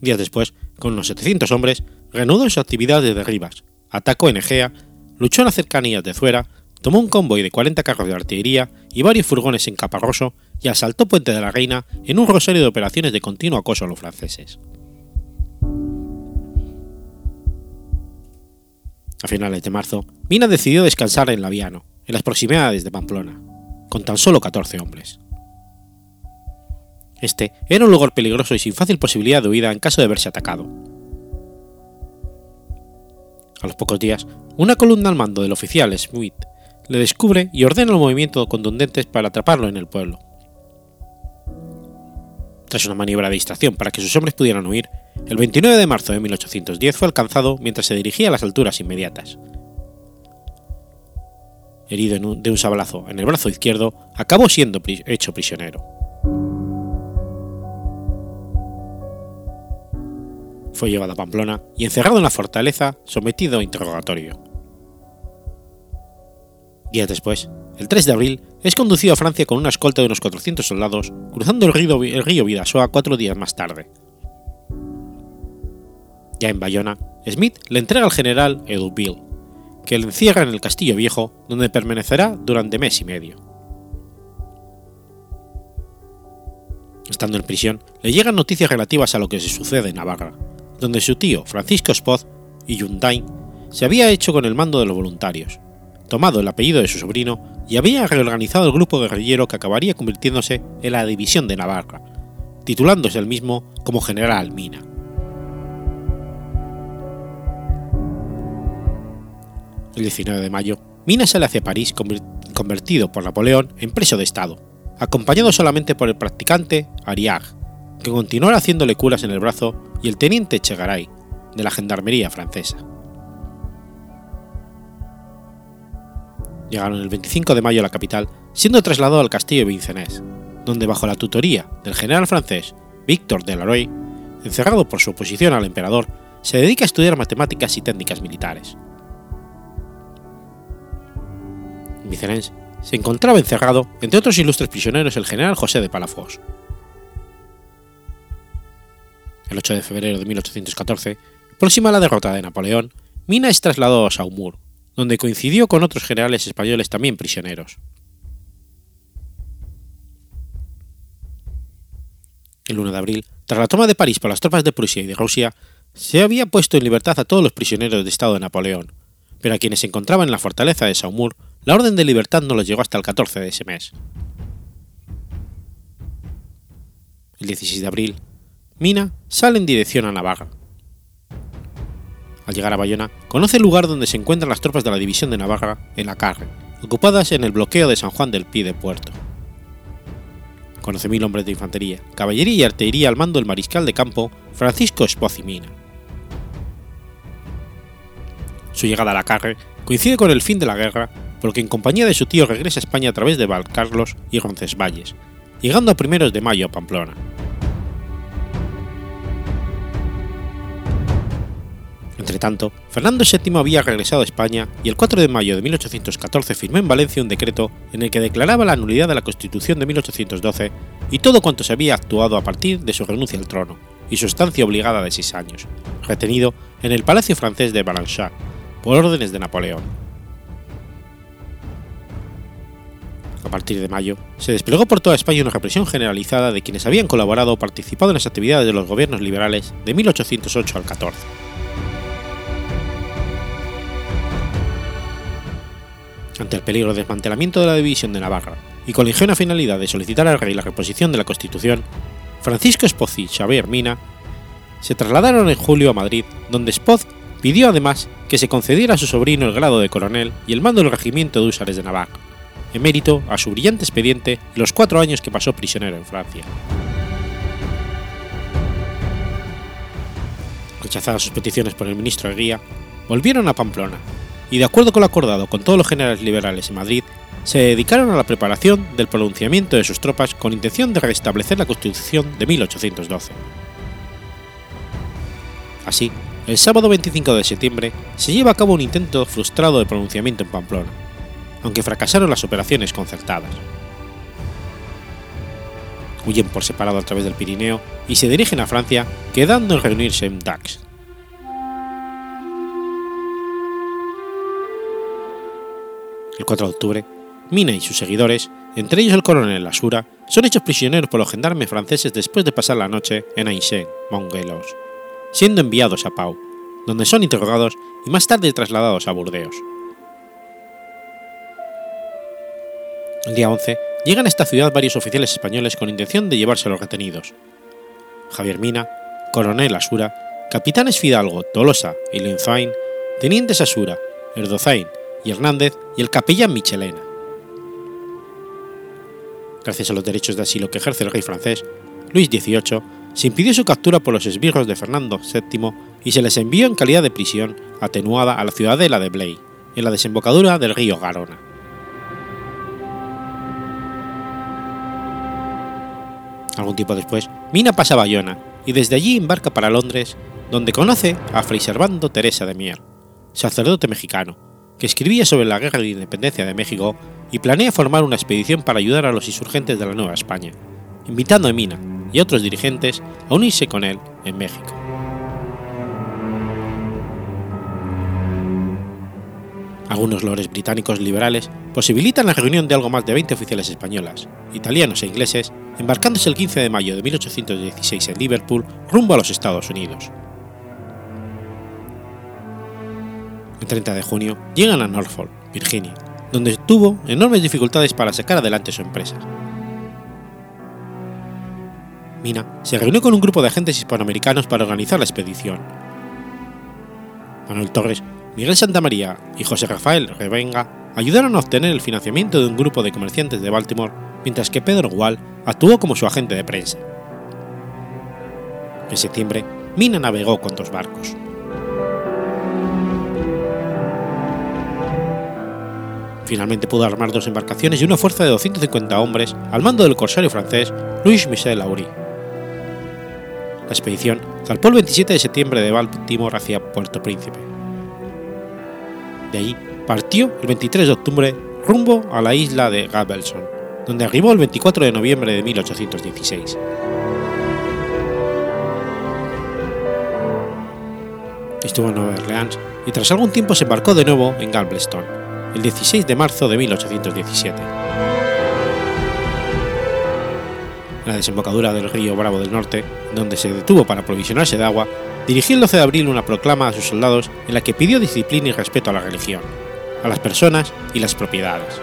Speaker 2: Días después, con unos 700 hombres, reanudó su actividad desde Rivas, atacó en Egea, luchó en las cercanías de Zuera, tomó un convoy de 40 carros de artillería y varios furgones en Caparroso y asaltó Puente de la Reina en un rosario de operaciones de continuo acoso a los franceses. A finales de marzo, Mina decidió descansar en Laviano, en las proximidades de Pamplona, con tan solo 14 hombres. Este era un lugar peligroso y sin fácil posibilidad de huida en caso de verse atacado. A los pocos días, una columna al mando del oficial Smith le descubre y ordena los movimientos contundentes para atraparlo en el pueblo. Tras una maniobra de distracción para que sus hombres pudieran huir, el 29 de marzo de 1810 fue alcanzado mientras se dirigía a las alturas inmediatas. Herido de un sablazo en el brazo izquierdo, acabó siendo hecho prisionero. Fue llevado a Pamplona y encerrado en la fortaleza, sometido a interrogatorio. Días después, el 3 de abril, es conducido a Francia con una escolta de unos 400 soldados, cruzando el río, el río Vidasoa cuatro días más tarde. Ya en Bayona, Smith le entrega al general Eduville, que le encierra en el Castillo Viejo, donde permanecerá durante mes y medio. Estando en prisión, le llegan noticias relativas a lo que se sucede en Navarra, donde su tío Francisco Spoz y Yundain se había hecho con el mando de los voluntarios, tomado el apellido de su sobrino y había reorganizado el grupo guerrillero que acabaría convirtiéndose en la División de Navarra, titulándose el mismo como General Mina. El 19 de mayo, Mina sale hacia París convertido por Napoleón en preso de Estado, acompañado solamente por el practicante Ariag, que continuará haciéndole curas en el brazo, y el teniente Chegaray, de la Gendarmería francesa. Llegaron el 25 de mayo a la capital, siendo trasladado al castillo de Vincennes, donde bajo la tutoría del general francés Victor Delarue, encerrado por su oposición al emperador, se dedica a estudiar matemáticas y técnicas militares. En Vincennes se encontraba encerrado, entre otros ilustres prisioneros, el general José de Palafox. El 8 de febrero de 1814, próxima a la derrota de Napoleón, Mina es trasladado a Saumur, donde coincidió con otros generales españoles también prisioneros. El 1 de abril, tras la toma de París por las tropas de Prusia y de Rusia, se había puesto en libertad a todos los prisioneros de Estado de Napoleón, pero a quienes se encontraban en la fortaleza de Saumur, la orden de libertad no los llegó hasta el 14 de ese mes. El 16 de abril, Mina sale en dirección a Navarra, al llegar a Bayona, conoce el lugar donde se encuentran las tropas de la División de Navarra en la Carre, ocupadas en el bloqueo de San Juan del Pie de Puerto. Conoce mil hombres de infantería, caballería y artillería al mando del mariscal de campo Francisco Mina. Su llegada a la Carre coincide con el fin de la guerra por lo que en compañía de su tío regresa a España a través de Valcarlos y Roncesvalles, llegando a primeros de mayo a Pamplona. Entretanto, Fernando VII había regresado a España y el 4 de mayo de 1814 firmó en Valencia un decreto en el que declaraba la nulidad de la Constitución de 1812 y todo cuanto se había actuado a partir de su renuncia al trono y su estancia obligada de seis años, retenido en el Palacio francés de Balanchard por órdenes de Napoleón. A partir de mayo, se desplegó por toda España una represión generalizada de quienes habían colaborado o participado en las actividades de los gobiernos liberales de 1808 al 14. Ante el peligro de desmantelamiento de la división de Navarra y con la ingenua finalidad de solicitar al rey la reposición de la Constitución, Francisco Espoz y Xavier Mina se trasladaron en julio a Madrid, donde Espoz pidió además que se concediera a su sobrino el grado de coronel y el mando del regimiento de húsares de Navarra, en mérito a su brillante expediente y los cuatro años que pasó prisionero en Francia. Rechazadas sus peticiones por el ministro Eguía, volvieron a Pamplona, y de acuerdo con lo acordado con todos los generales liberales en Madrid, se dedicaron a la preparación del pronunciamiento de sus tropas con intención de restablecer la Constitución de 1812. Así, el sábado 25 de septiembre se lleva a cabo un intento frustrado de pronunciamiento en Pamplona, aunque fracasaron las operaciones concertadas. Huyen por separado a través del Pirineo y se dirigen a Francia, quedando en reunirse en Dax. El 4 de octubre, Mina y sus seguidores, entre ellos el coronel Lasura, son hechos prisioneros por los gendarmes franceses después de pasar la noche en Aix, Mongelos, siendo enviados a Pau, donde son interrogados y más tarde trasladados a Burdeos. El día 11 llegan a esta ciudad varios oficiales españoles con intención de llevarse a los retenidos. Javier Mina, coronel Asura, capitanes Fidalgo, Tolosa y Lenzain, tenientes Asura, Erdozain y Hernández y el capellán Michelena. Gracias a los derechos de asilo que ejerce el rey francés, Luis XVIII se impidió su captura por los esbirros de Fernando VII y se les envió en calidad de prisión atenuada a la ciudadela de Blay, en la desembocadura del río Garona. Algún tiempo después, Mina pasa a Bayona y desde allí embarca para Londres, donde conoce a Fray Servando Teresa de Mier, sacerdote mexicano, que escribía sobre la guerra de independencia de México y planea formar una expedición para ayudar a los insurgentes de la Nueva España, invitando a Mina y otros dirigentes a unirse con él en México. Algunos lores británicos liberales posibilitan la reunión de algo más de 20 oficiales españolas, italianos e ingleses, embarcándose el 15 de mayo de 1816 en Liverpool rumbo a los Estados Unidos. El 30 de junio llegan a Norfolk, Virginia, donde tuvo enormes dificultades para sacar adelante su empresa. Mina se reunió con un grupo de agentes hispanoamericanos para organizar la expedición. Manuel Torres, Miguel Santamaría y José Rafael Revenga ayudaron a obtener el financiamiento de un grupo de comerciantes de Baltimore, mientras que Pedro Gual actuó como su agente de prensa. En septiembre, Mina navegó con dos barcos. Finalmente pudo armar dos embarcaciones y una fuerza de 250 hombres al mando del corsario francés Louis Michel Laury. La expedición zarpó el 27 de septiembre de Baltimore hacia Puerto Príncipe. De allí partió el 23 de octubre rumbo a la isla de Gabelson, donde arribó el 24 de noviembre de 1816. Estuvo en Nueva Orleans y tras algún tiempo se embarcó de nuevo en Galveston, el 16 de marzo de 1817. En la desembocadura del río Bravo del Norte, donde se detuvo para aprovisionarse de agua, dirigió el 12 de abril una proclama a sus soldados en la que pidió disciplina y respeto a la religión, a las personas y las propiedades.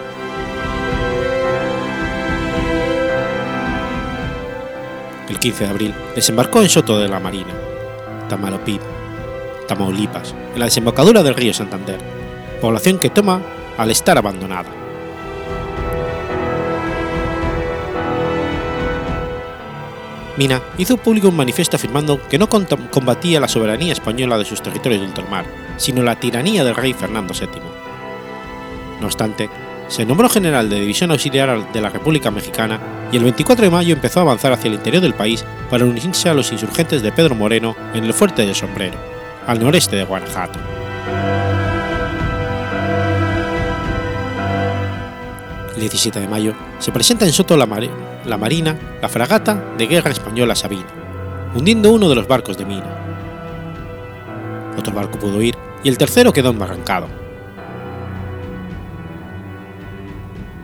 Speaker 2: El 15 de abril desembarcó en Soto de la Marina, Tamaulipas, en la desembocadura del río Santander, población que toma al estar abandonada. Mina hizo público un manifiesto afirmando que no combatía la soberanía española de sus territorios de ultramar, sino la tiranía del rey Fernando VII. No obstante, se nombró general de División Auxiliar de la República Mexicana y el 24 de mayo empezó a avanzar hacia el interior del país para unirse a los insurgentes de Pedro Moreno en el Fuerte del Sombrero, al noreste de Guanajuato. 17 de mayo se presenta en Soto la, la Marina la fragata de guerra española Sabina, hundiendo uno de los barcos de Mina. Otro barco pudo ir y el tercero quedó embarrancado.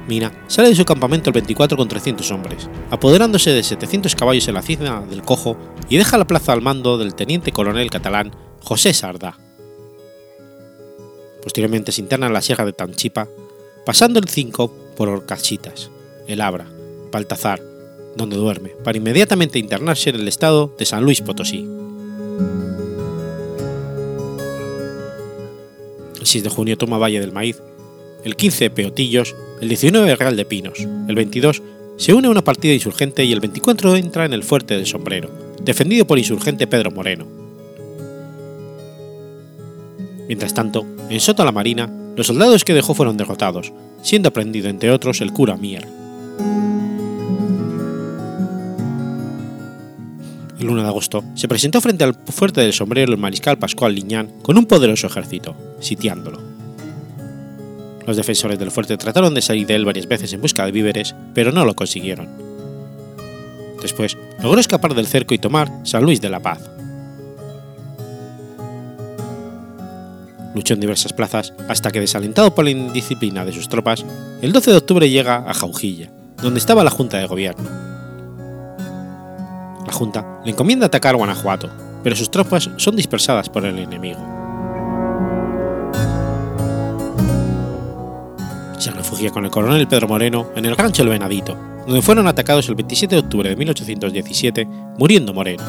Speaker 2: Mina sale de su campamento el 24 con 300 hombres, apoderándose de 700 caballos en la cima del Cojo y deja la plaza al mando del teniente coronel catalán José Sardá. Posteriormente se interna en la sierra de Tanchipa, pasando el 5 por Orcachitas, El Abra, Baltazar, donde duerme, para inmediatamente internarse en el estado de San Luis Potosí. El 6 de junio toma Valle del Maíz, el 15 Peotillos, el 19 Real de Pinos, el 22 se une a una partida insurgente y el 24 entra en el Fuerte del Sombrero, defendido por insurgente Pedro Moreno. Mientras tanto, en Soto la Marina, los soldados que dejó fueron derrotados, siendo aprendido entre otros el cura Mier. El 1 de agosto se presentó frente al fuerte del sombrero el mariscal Pascual Liñán con un poderoso ejército, sitiándolo. Los defensores del fuerte trataron de salir de él varias veces en busca de víveres, pero no lo consiguieron. Después logró escapar del cerco y tomar San Luis de la Paz. Luchó en diversas plazas hasta que, desalentado por la indisciplina de sus tropas, el 12 de octubre llega a Jaujilla, donde estaba la Junta de Gobierno. La Junta le encomienda atacar Guanajuato, pero sus tropas son dispersadas por el enemigo. Se refugia con el coronel Pedro Moreno en el rancho El Venadito, donde fueron atacados el 27 de octubre de 1817, muriendo Moreno.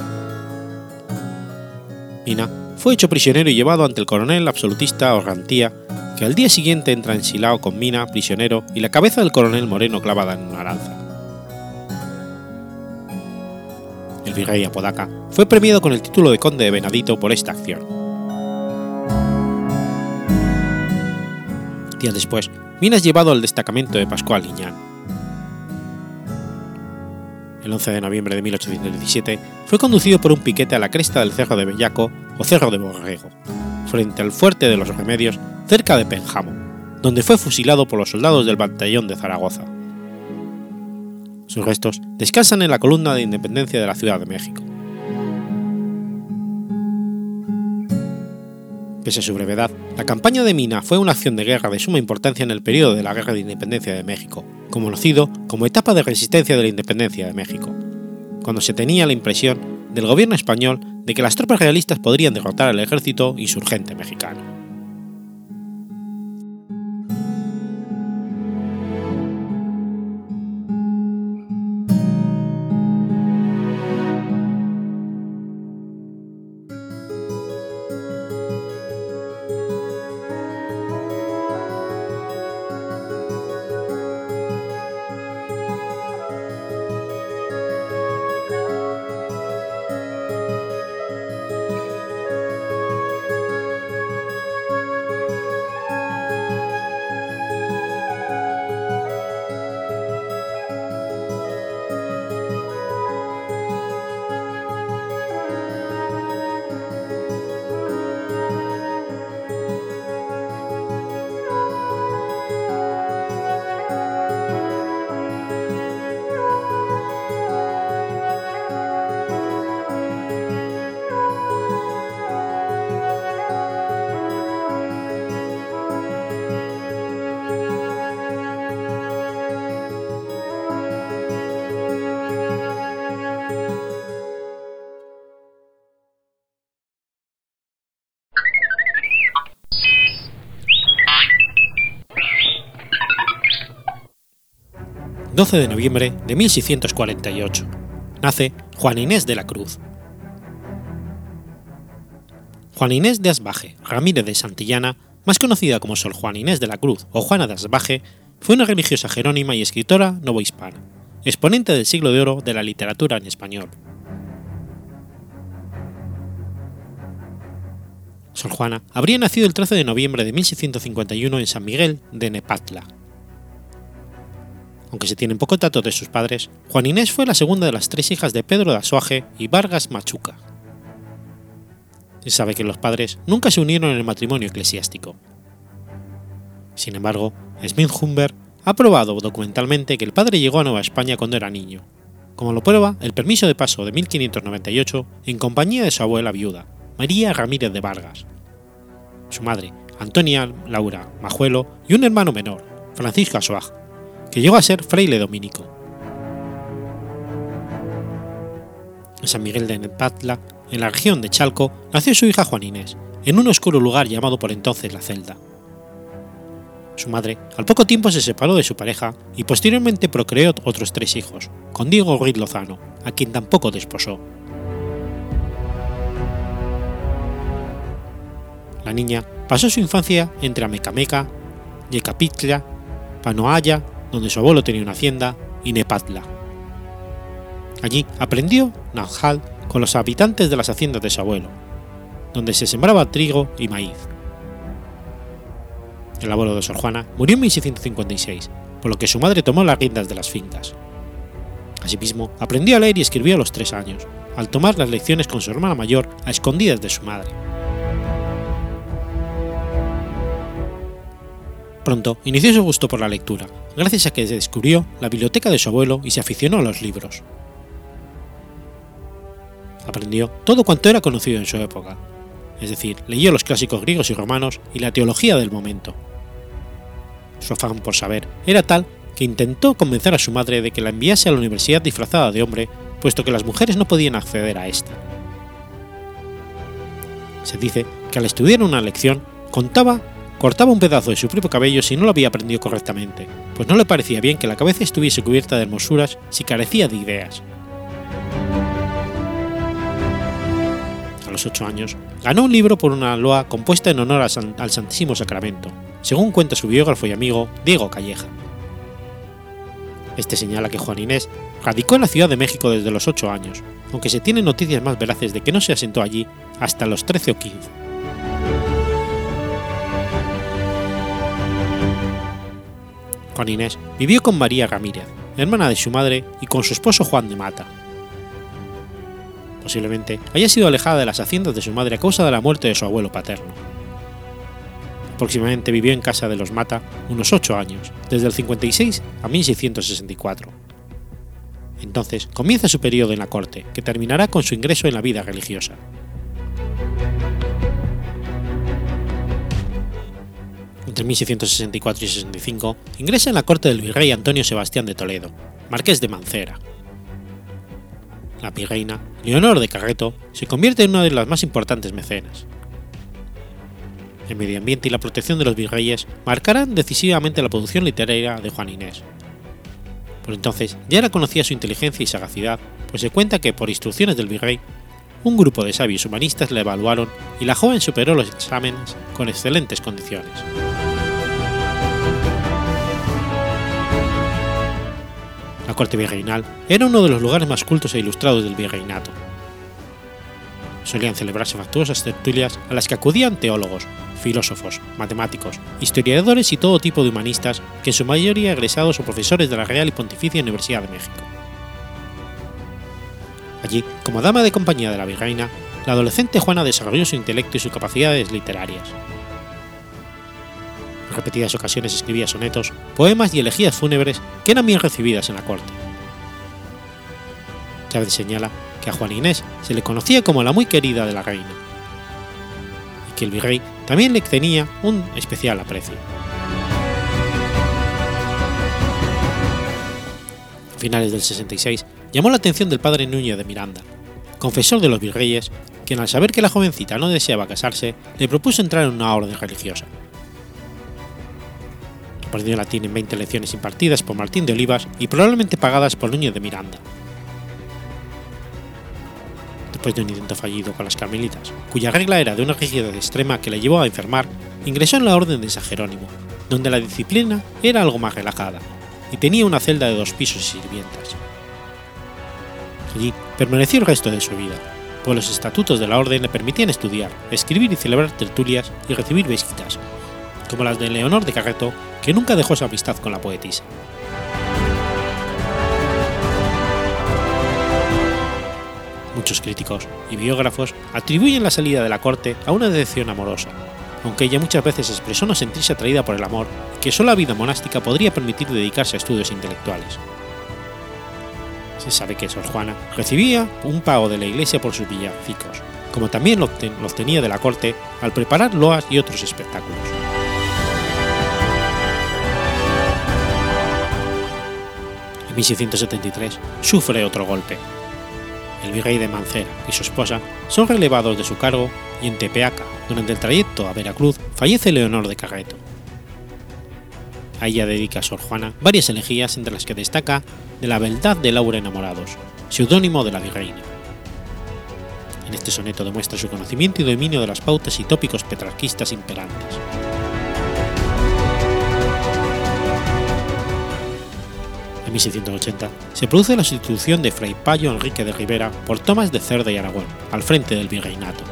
Speaker 2: Fue hecho prisionero y llevado ante el coronel absolutista Orrantía, que al día siguiente entra en Silao con Mina, prisionero, y la cabeza del coronel Moreno clavada en una lanza. El virrey Apodaca fue premiado con el título de conde de Venadito por esta acción. Días después, Mina es llevado al destacamento de Pascual Liñán. El 11 de noviembre de 1817 fue conducido por un piquete a la cresta del Cerro de Bellaco o Cerro de Borrego, frente al fuerte de los Remedios, cerca de Penjamo, donde fue fusilado por los soldados del batallón de Zaragoza. Sus restos descansan en la columna de independencia de la Ciudad de México. Pese a su brevedad, la campaña de Mina fue una acción de guerra de suma importancia en el periodo de la Guerra de Independencia de México, conocido como etapa de resistencia de la independencia de México, cuando se tenía la impresión del gobierno español de que las tropas realistas podrían derrotar al ejército insurgente mexicano. 12 de noviembre de 1648. Nace Juan Inés de la Cruz. Juan Inés de Asbaje Ramírez de Santillana, más conocida como Sor Juan Inés de la Cruz o Juana de Asbaje, fue una religiosa jerónima y escritora novohispana, exponente del siglo de oro de la literatura en español. Sor Juana habría nacido el 13 de noviembre de 1651 en San Miguel de Nepatla. Aunque se tienen poco datos de sus padres, Juan Inés fue la segunda de las tres hijas de Pedro de Azuaje y Vargas Machuca. Se sabe que los padres nunca se unieron en el matrimonio eclesiástico. Sin embargo, Smith Humber ha probado documentalmente que el padre llegó a Nueva España cuando era niño, como lo prueba el permiso de paso de 1598 en compañía de su abuela viuda, María Ramírez de Vargas, su madre, Antonia Laura Majuelo, y un hermano menor, Francisco Asuaj, que llegó a ser fraile dominico. En San Miguel de Nepatla, en la región de Chalco, nació su hija Juan Inés, en un oscuro lugar llamado por entonces La Celda. Su madre al poco tiempo se separó de su pareja y posteriormente procreó otros tres hijos, con Diego Ruiz Lozano, a quien tampoco desposó. La niña pasó su infancia entre Amecameca, Yecapitla, Panoaya, donde su abuelo tenía una hacienda, y Nepatla. Allí aprendió Najal con los habitantes de las haciendas de su abuelo, donde se sembraba trigo y maíz. El abuelo de Sor Juana murió en 1656, por lo que su madre tomó las riendas de las fincas. Asimismo, aprendió a leer y escribió a los tres años, al tomar las lecciones con su hermana mayor a escondidas de su madre. Pronto inició su gusto por la lectura, gracias a que descubrió la biblioteca de su abuelo y se aficionó a los libros. Aprendió todo cuanto era conocido en su época, es decir, leyó los clásicos griegos y romanos y la teología del momento. Su afán por saber era tal que intentó convencer a su madre de que la enviase a la universidad disfrazada de hombre, puesto que las mujeres no podían acceder a esta. Se dice que al estudiar una lección contaba cortaba un pedazo de su propio cabello si no lo había aprendido correctamente, pues no le parecía bien que la cabeza estuviese cubierta de hermosuras si carecía de ideas. A los ocho años, ganó un libro por una loa compuesta en honor al Santísimo Sacramento, según cuenta su biógrafo y amigo Diego Calleja. Este señala que Juan Inés radicó en la Ciudad de México desde los ocho años, aunque se tienen noticias más veraces de que no se asentó allí hasta los 13 o 15. Juan Inés vivió con María Ramírez, hermana de su madre, y con su esposo Juan de Mata. Posiblemente haya sido alejada de las haciendas de su madre a causa de la muerte de su abuelo paterno. Aproximadamente vivió en casa de los Mata unos ocho años, desde el 56 a 1664. Entonces comienza su periodo en la corte, que terminará con su ingreso en la vida religiosa. Entre 1664 y 65, ingresa en la corte del virrey Antonio Sebastián de Toledo, marqués de Mancera. La virreina, Leonor de Carreto, se convierte en una de las más importantes mecenas. El medio ambiente y la protección de los virreyes marcarán decisivamente la producción literaria de Juan Inés. Por entonces ya era conocida su inteligencia y sagacidad, pues se cuenta que, por instrucciones del virrey, un grupo de sabios humanistas la evaluaron y la joven superó los exámenes con excelentes condiciones. La corte virreinal era uno de los lugares más cultos e ilustrados del virreinato. Solían celebrarse factuosas tertulias a las que acudían teólogos, filósofos, matemáticos, historiadores y todo tipo de humanistas que en su mayoría egresados o profesores de la Real y Pontificia Universidad de México. Allí, como dama de compañía de la virreina, la adolescente Juana desarrolló su intelecto y sus capacidades literarias. En repetidas ocasiones escribía sonetos, poemas y elegías fúnebres que eran bien recibidas en la corte. Chávez señala que a Juan Inés se le conocía como la muy querida de la reina, y que el virrey también le tenía un especial aprecio. A finales del 66 llamó la atención del padre Núñez de Miranda, confesor de los virreyes, quien al saber que la jovencita no deseaba casarse, le propuso entrar en una orden religiosa. Aprendió latín en 20 lecciones impartidas por Martín de Olivas y probablemente pagadas por Núñez de Miranda. Después de un intento fallido con las carmelitas, cuya regla era de una rigidez extrema que le llevó a enfermar, ingresó en la orden de San Jerónimo, donde la disciplina era algo más relajada, y tenía una celda de dos pisos y sirvientas. Allí permaneció el resto de su vida, pues los estatutos de la orden le permitían estudiar, escribir y celebrar tertulias y recibir visitas, como las de Leonor de Carreto, que nunca dejó su amistad con la poetisa. Muchos críticos y biógrafos atribuyen la salida de la corte a una decepción amorosa, aunque ella muchas veces expresó no sentirse atraída por el amor y que solo la vida monástica podría permitir dedicarse a estudios intelectuales. Se sabe que Sor Juana recibía un pago de la iglesia por sus villancicos, como también lo obtenía de la corte al preparar loas y otros espectáculos. En 1673 sufre otro golpe. El virrey de Mancera y su esposa son relevados de su cargo y en Tepeaca, durante el trayecto a Veracruz, fallece Leonor de Carreto. A ella dedica Sor Juana varias elegías entre las que destaca de la beldad de Laura Enamorados, seudónimo de la virreina. En este soneto demuestra su conocimiento y dominio de las pautas y tópicos petrarquistas imperantes. En 1680 se produce la sustitución de Fray Payo Enrique de Rivera por Tomás de Cerda y Aragón al frente del virreinato.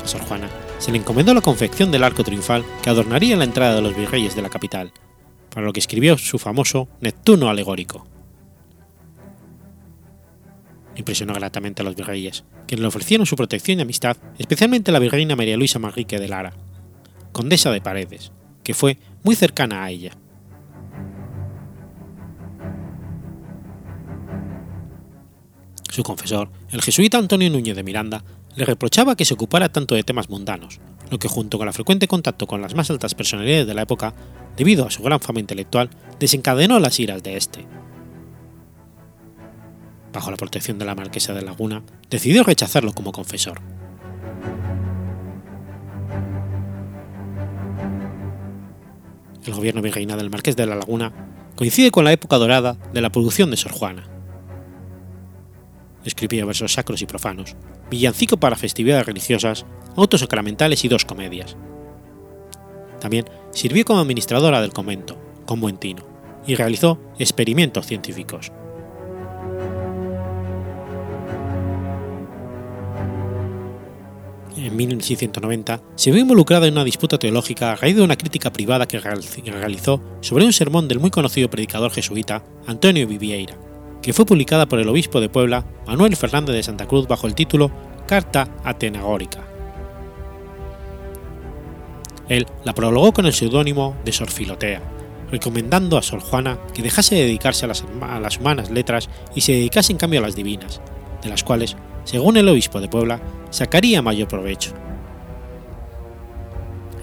Speaker 2: A Sor Juana se le encomendó la confección del arco triunfal que adornaría la entrada de los virreyes de la capital, para lo que escribió su famoso Neptuno alegórico. Impresionó gratamente a los virreyes, quienes le ofrecieron su protección y amistad, especialmente la virreina María Luisa Manrique de Lara, condesa de Paredes, que fue muy cercana a ella. Su confesor, el jesuita Antonio Núñez de Miranda, le reprochaba que se ocupara tanto de temas mundanos, lo que junto con el frecuente contacto con las más altas personalidades de la época, debido a su gran fama intelectual, desencadenó las iras de este. Bajo la protección de la marquesa de Laguna, decidió rechazarlo como confesor. El gobierno virreina del marqués de la Laguna coincide con la época dorada de la producción de Sor Juana. Escribía versos sacros y profanos, villancico para festividades religiosas, autos sacramentales y dos comedias. También sirvió como administradora del convento, con buen tino, y realizó experimentos científicos. En 1690 se vio involucrada en una disputa teológica a raíz de una crítica privada que realizó sobre un sermón del muy conocido predicador jesuita Antonio Vivieira, que fue publicada por el obispo de Puebla, Manuel Fernández de Santa Cruz, bajo el título Carta Atenagórica. Él la prologó con el seudónimo de Sor Filotea, recomendando a Sor Juana que dejase de dedicarse a las, humanas letras y se dedicase en cambio a las divinas, de las cuales, según el obispo de Puebla, sacaría mayor provecho.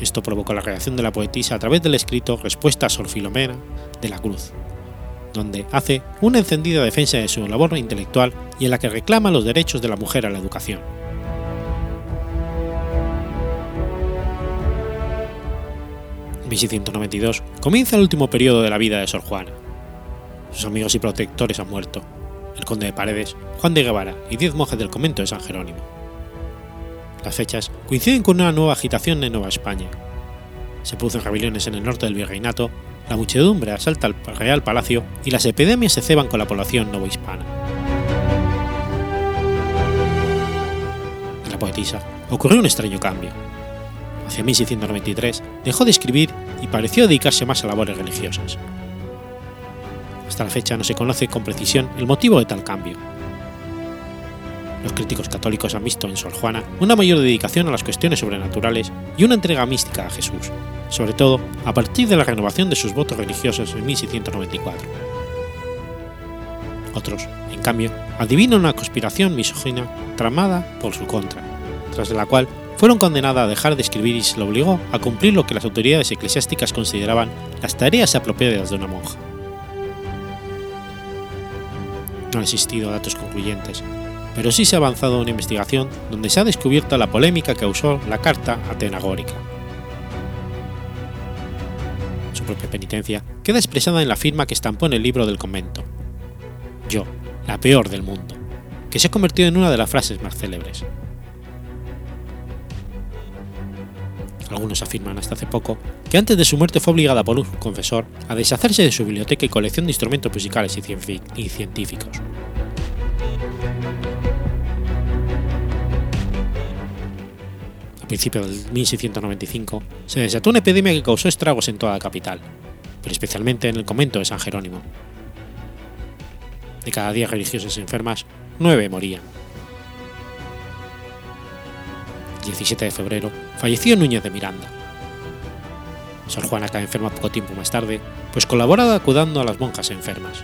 Speaker 2: Esto provocó la reacción de la poetisa a través del escrito Respuesta a Sor Filomena de la Cruz, donde hace una encendida defensa de su labor intelectual y en la que reclama los derechos de la mujer a la educación. En 1692 comienza el último periodo de la vida de Sor Juana. Sus amigos y protectores han muerto, el conde de Paredes, Juan de Guevara y diez monjes del convento de San Jerónimo. Las fechas coinciden con una nueva agitación en Nueva España. Se producen rebeliones en el norte del virreinato, la muchedumbre asalta el Real Palacio y las epidemias se ceban con la población novohispana. En la poetisa ocurrió un extraño cambio. Hacia 1693 dejó de escribir y pareció dedicarse más a labores religiosas. Hasta la fecha no se conoce con precisión el motivo de tal cambio. Los críticos católicos han visto en Sor Juana una mayor dedicación a las cuestiones sobrenaturales y una entrega mística a Jesús, sobre todo a partir de la renovación de sus votos religiosos en 1694. Otros, en cambio, adivinan una conspiración misógina tramada por su contra, tras la cual fueron condenadas a dejar de escribir y se le obligó a cumplir lo que las autoridades eclesiásticas consideraban las tareas apropiadas de una monja. No han existido datos concluyentes, pero sí se ha avanzado una investigación donde se ha descubierto la polémica que causó la carta atenagórica. Su propia penitencia queda expresada en la firma que estampó en el libro del convento. Yo, la peor del mundo, que se ha convertido en una de las frases más célebres. Algunos afirman hasta hace poco que antes de su muerte fue obligada por un confesor a deshacerse de su biblioteca y colección de instrumentos musicales y científicos. Principio del 1695, se desató una epidemia que causó estragos en toda la capital, pero especialmente en el convento de San Jerónimo. De cada 10 religiosas enfermas, 9 morían. El 17 de febrero falleció Núñez de Miranda. Sor Juana cae enferma poco tiempo más tarde, pues colaboraba acudando a las monjas enfermas.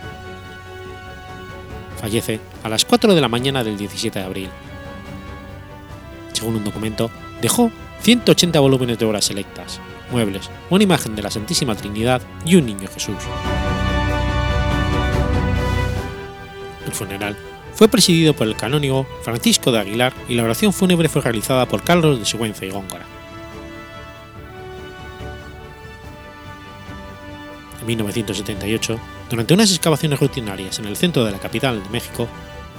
Speaker 2: Fallece a las 4 de la mañana del 17 de abril. Según un documento, dejó 180 volúmenes de obras selectas, muebles, una imagen de la Santísima Trinidad y un niño Jesús. El funeral fue presidido por el canónigo Francisco de Aguilar y la oración fúnebre fue realizada por Carlos de Sigüenza y Góngora. En 1978, durante unas excavaciones rutinarias en el centro de la capital de México,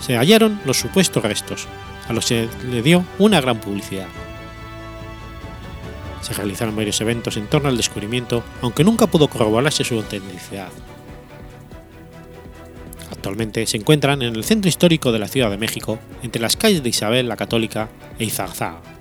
Speaker 2: se hallaron los supuestos restos, a los que se le dio una gran publicidad. Se realizaron varios eventos en torno al descubrimiento, aunque nunca pudo corroborarse su autenticidad. Actualmente se encuentran en el centro histórico de la Ciudad de México, entre las calles de Isabel la Católica e Izarzáa.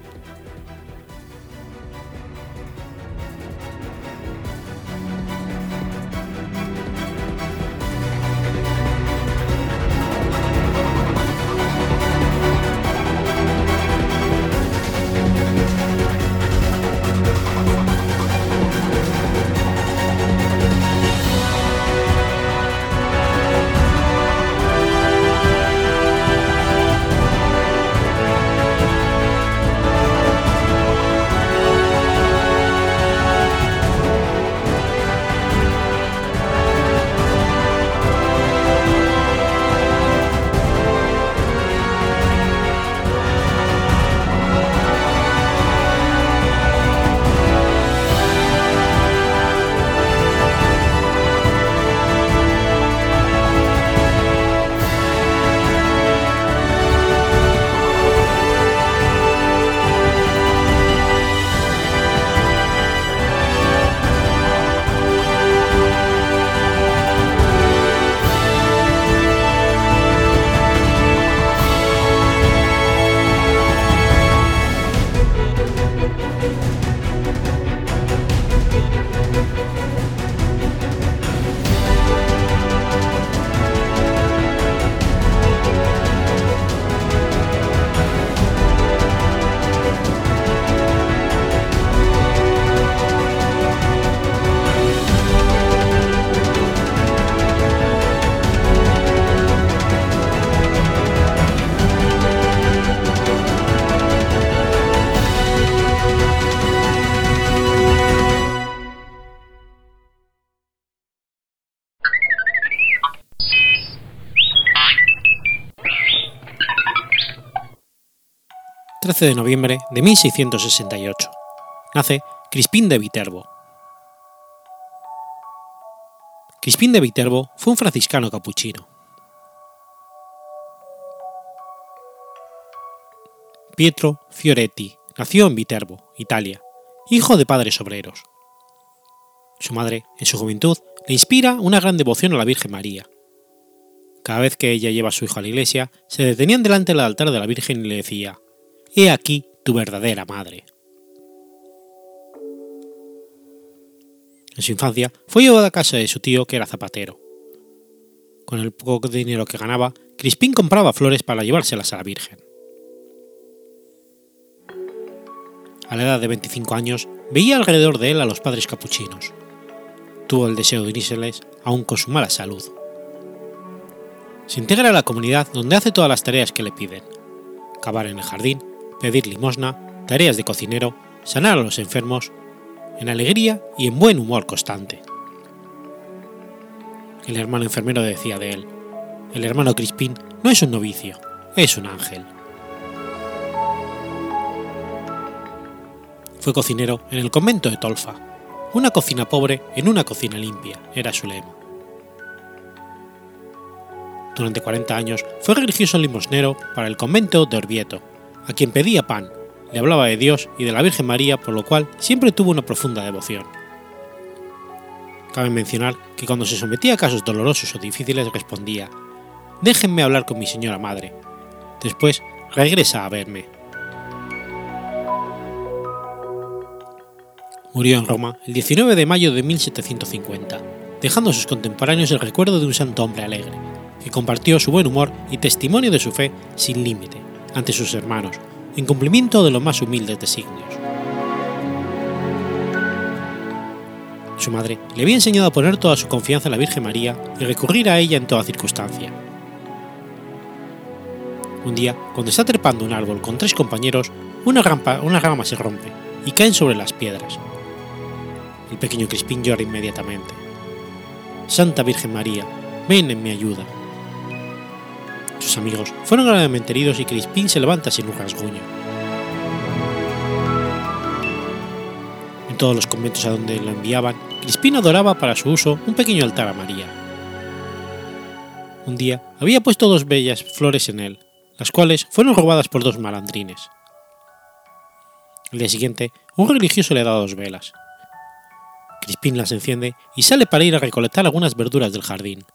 Speaker 2: 13 de noviembre de 1668. Nace Crispín de Viterbo. Crispín de Viterbo fue un franciscano capuchino. Pietro Fioretti nació en Viterbo, Italia, hijo de padres obreros. Su madre, en su juventud, le inspira una gran devoción a la Virgen María. Cada vez que ella lleva a su hijo a la iglesia, se detenían delante del altar de la Virgen y le decía, He aquí tu verdadera madre. En su infancia fue llevado a casa de su tío que era zapatero. Con el poco dinero que ganaba, Crispín compraba flores para llevárselas a la Virgen. A la edad de 25 años, veía alrededor de él a los padres capuchinos. Tuvo el deseo de unírseles, aun con su mala salud. Se integra a la comunidad donde hace todas las tareas que le piden. Cavar en el jardín, pedir limosna, tareas de cocinero, sanar a los enfermos, en alegría y en buen humor constante. El hermano enfermero decía de él, el hermano Crispín no es un novicio, es un ángel. Fue cocinero en el convento de Tolfa, una cocina pobre en una cocina limpia, era su lema. Durante 40 años fue religioso limosnero para el convento de Orvieto, a quien pedía pan, le hablaba de Dios y de la Virgen María, por lo cual siempre tuvo una profunda devoción. Cabe mencionar que cuando se sometía a casos dolorosos o difíciles respondía, déjenme hablar con mi señora madre. Después regresa a verme. Murió en Roma el 19 de mayo de 1750, dejando a sus contemporáneos el recuerdo de un santo hombre alegre, que compartió su buen humor y testimonio de su fe sin límite ante sus hermanos, en cumplimiento de los más humildes designios. Su madre le había enseñado a poner toda su confianza en la Virgen María y recurrir a ella en toda circunstancia. Un día, cuando está trepando un árbol con tres compañeros, una, una rama se rompe y caen sobre las piedras. El pequeño Crispín llora inmediatamente. Santa Virgen María, ven en mi ayuda. Sus amigos fueron gravemente heridos y Crispín se levanta sin un rasguño. En todos los conventos a donde lo enviaban, Crispín adoraba para su uso un pequeño altar a María. Un día había puesto dos bellas flores en él, las cuales fueron robadas por dos malandrines. El día siguiente, un religioso le da dos velas. Crispín las enciende y sale para ir a recolectar algunas verduras del jardín.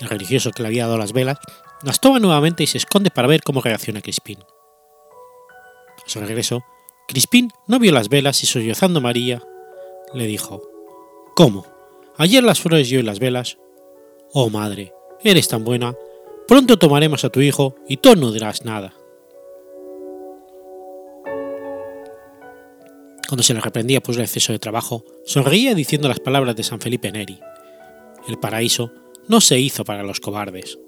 Speaker 2: El religioso que le había dado las velas las toma nuevamente y se esconde para ver cómo reacciona Crispín. A su regreso, Crispín no vio las velas y sollozando María, le dijo, ¿Cómo? Ayer las flores y hoy las velas. Oh madre, eres tan buena, pronto tomaremos a tu hijo y tú no dirás nada. Cuando se le reprendía por el exceso de trabajo, sonreía diciendo las palabras de San Felipe Neri. El paraíso no se hizo para los cobardes.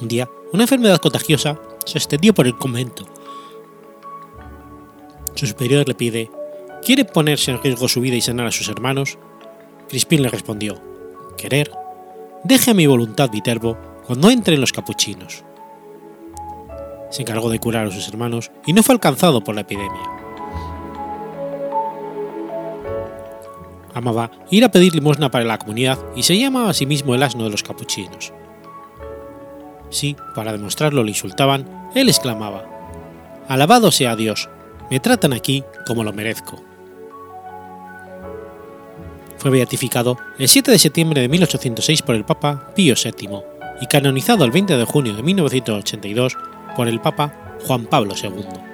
Speaker 2: Un día, una enfermedad contagiosa se extendió por el convento. Su superior le pide, ¿quiere ponerse en riesgo su vida y sanar a sus hermanos? Crispín le respondió, ¿querer? Deje a mi voluntad, Viterbo, cuando entre en los capuchinos. Se encargó de curar a sus hermanos y no fue alcanzado por la epidemia. Amaba ir a pedir limosna para la comunidad y se llamaba a sí mismo el asno de los capuchinos. Si, para demostrarlo, le insultaban, él exclamaba, Alabado sea Dios, me tratan aquí como lo merezco. Fue beatificado el 7 de septiembre de 1806 por el Papa Pío VII y canonizado el 20 de junio de 1982 por el Papa Juan Pablo II.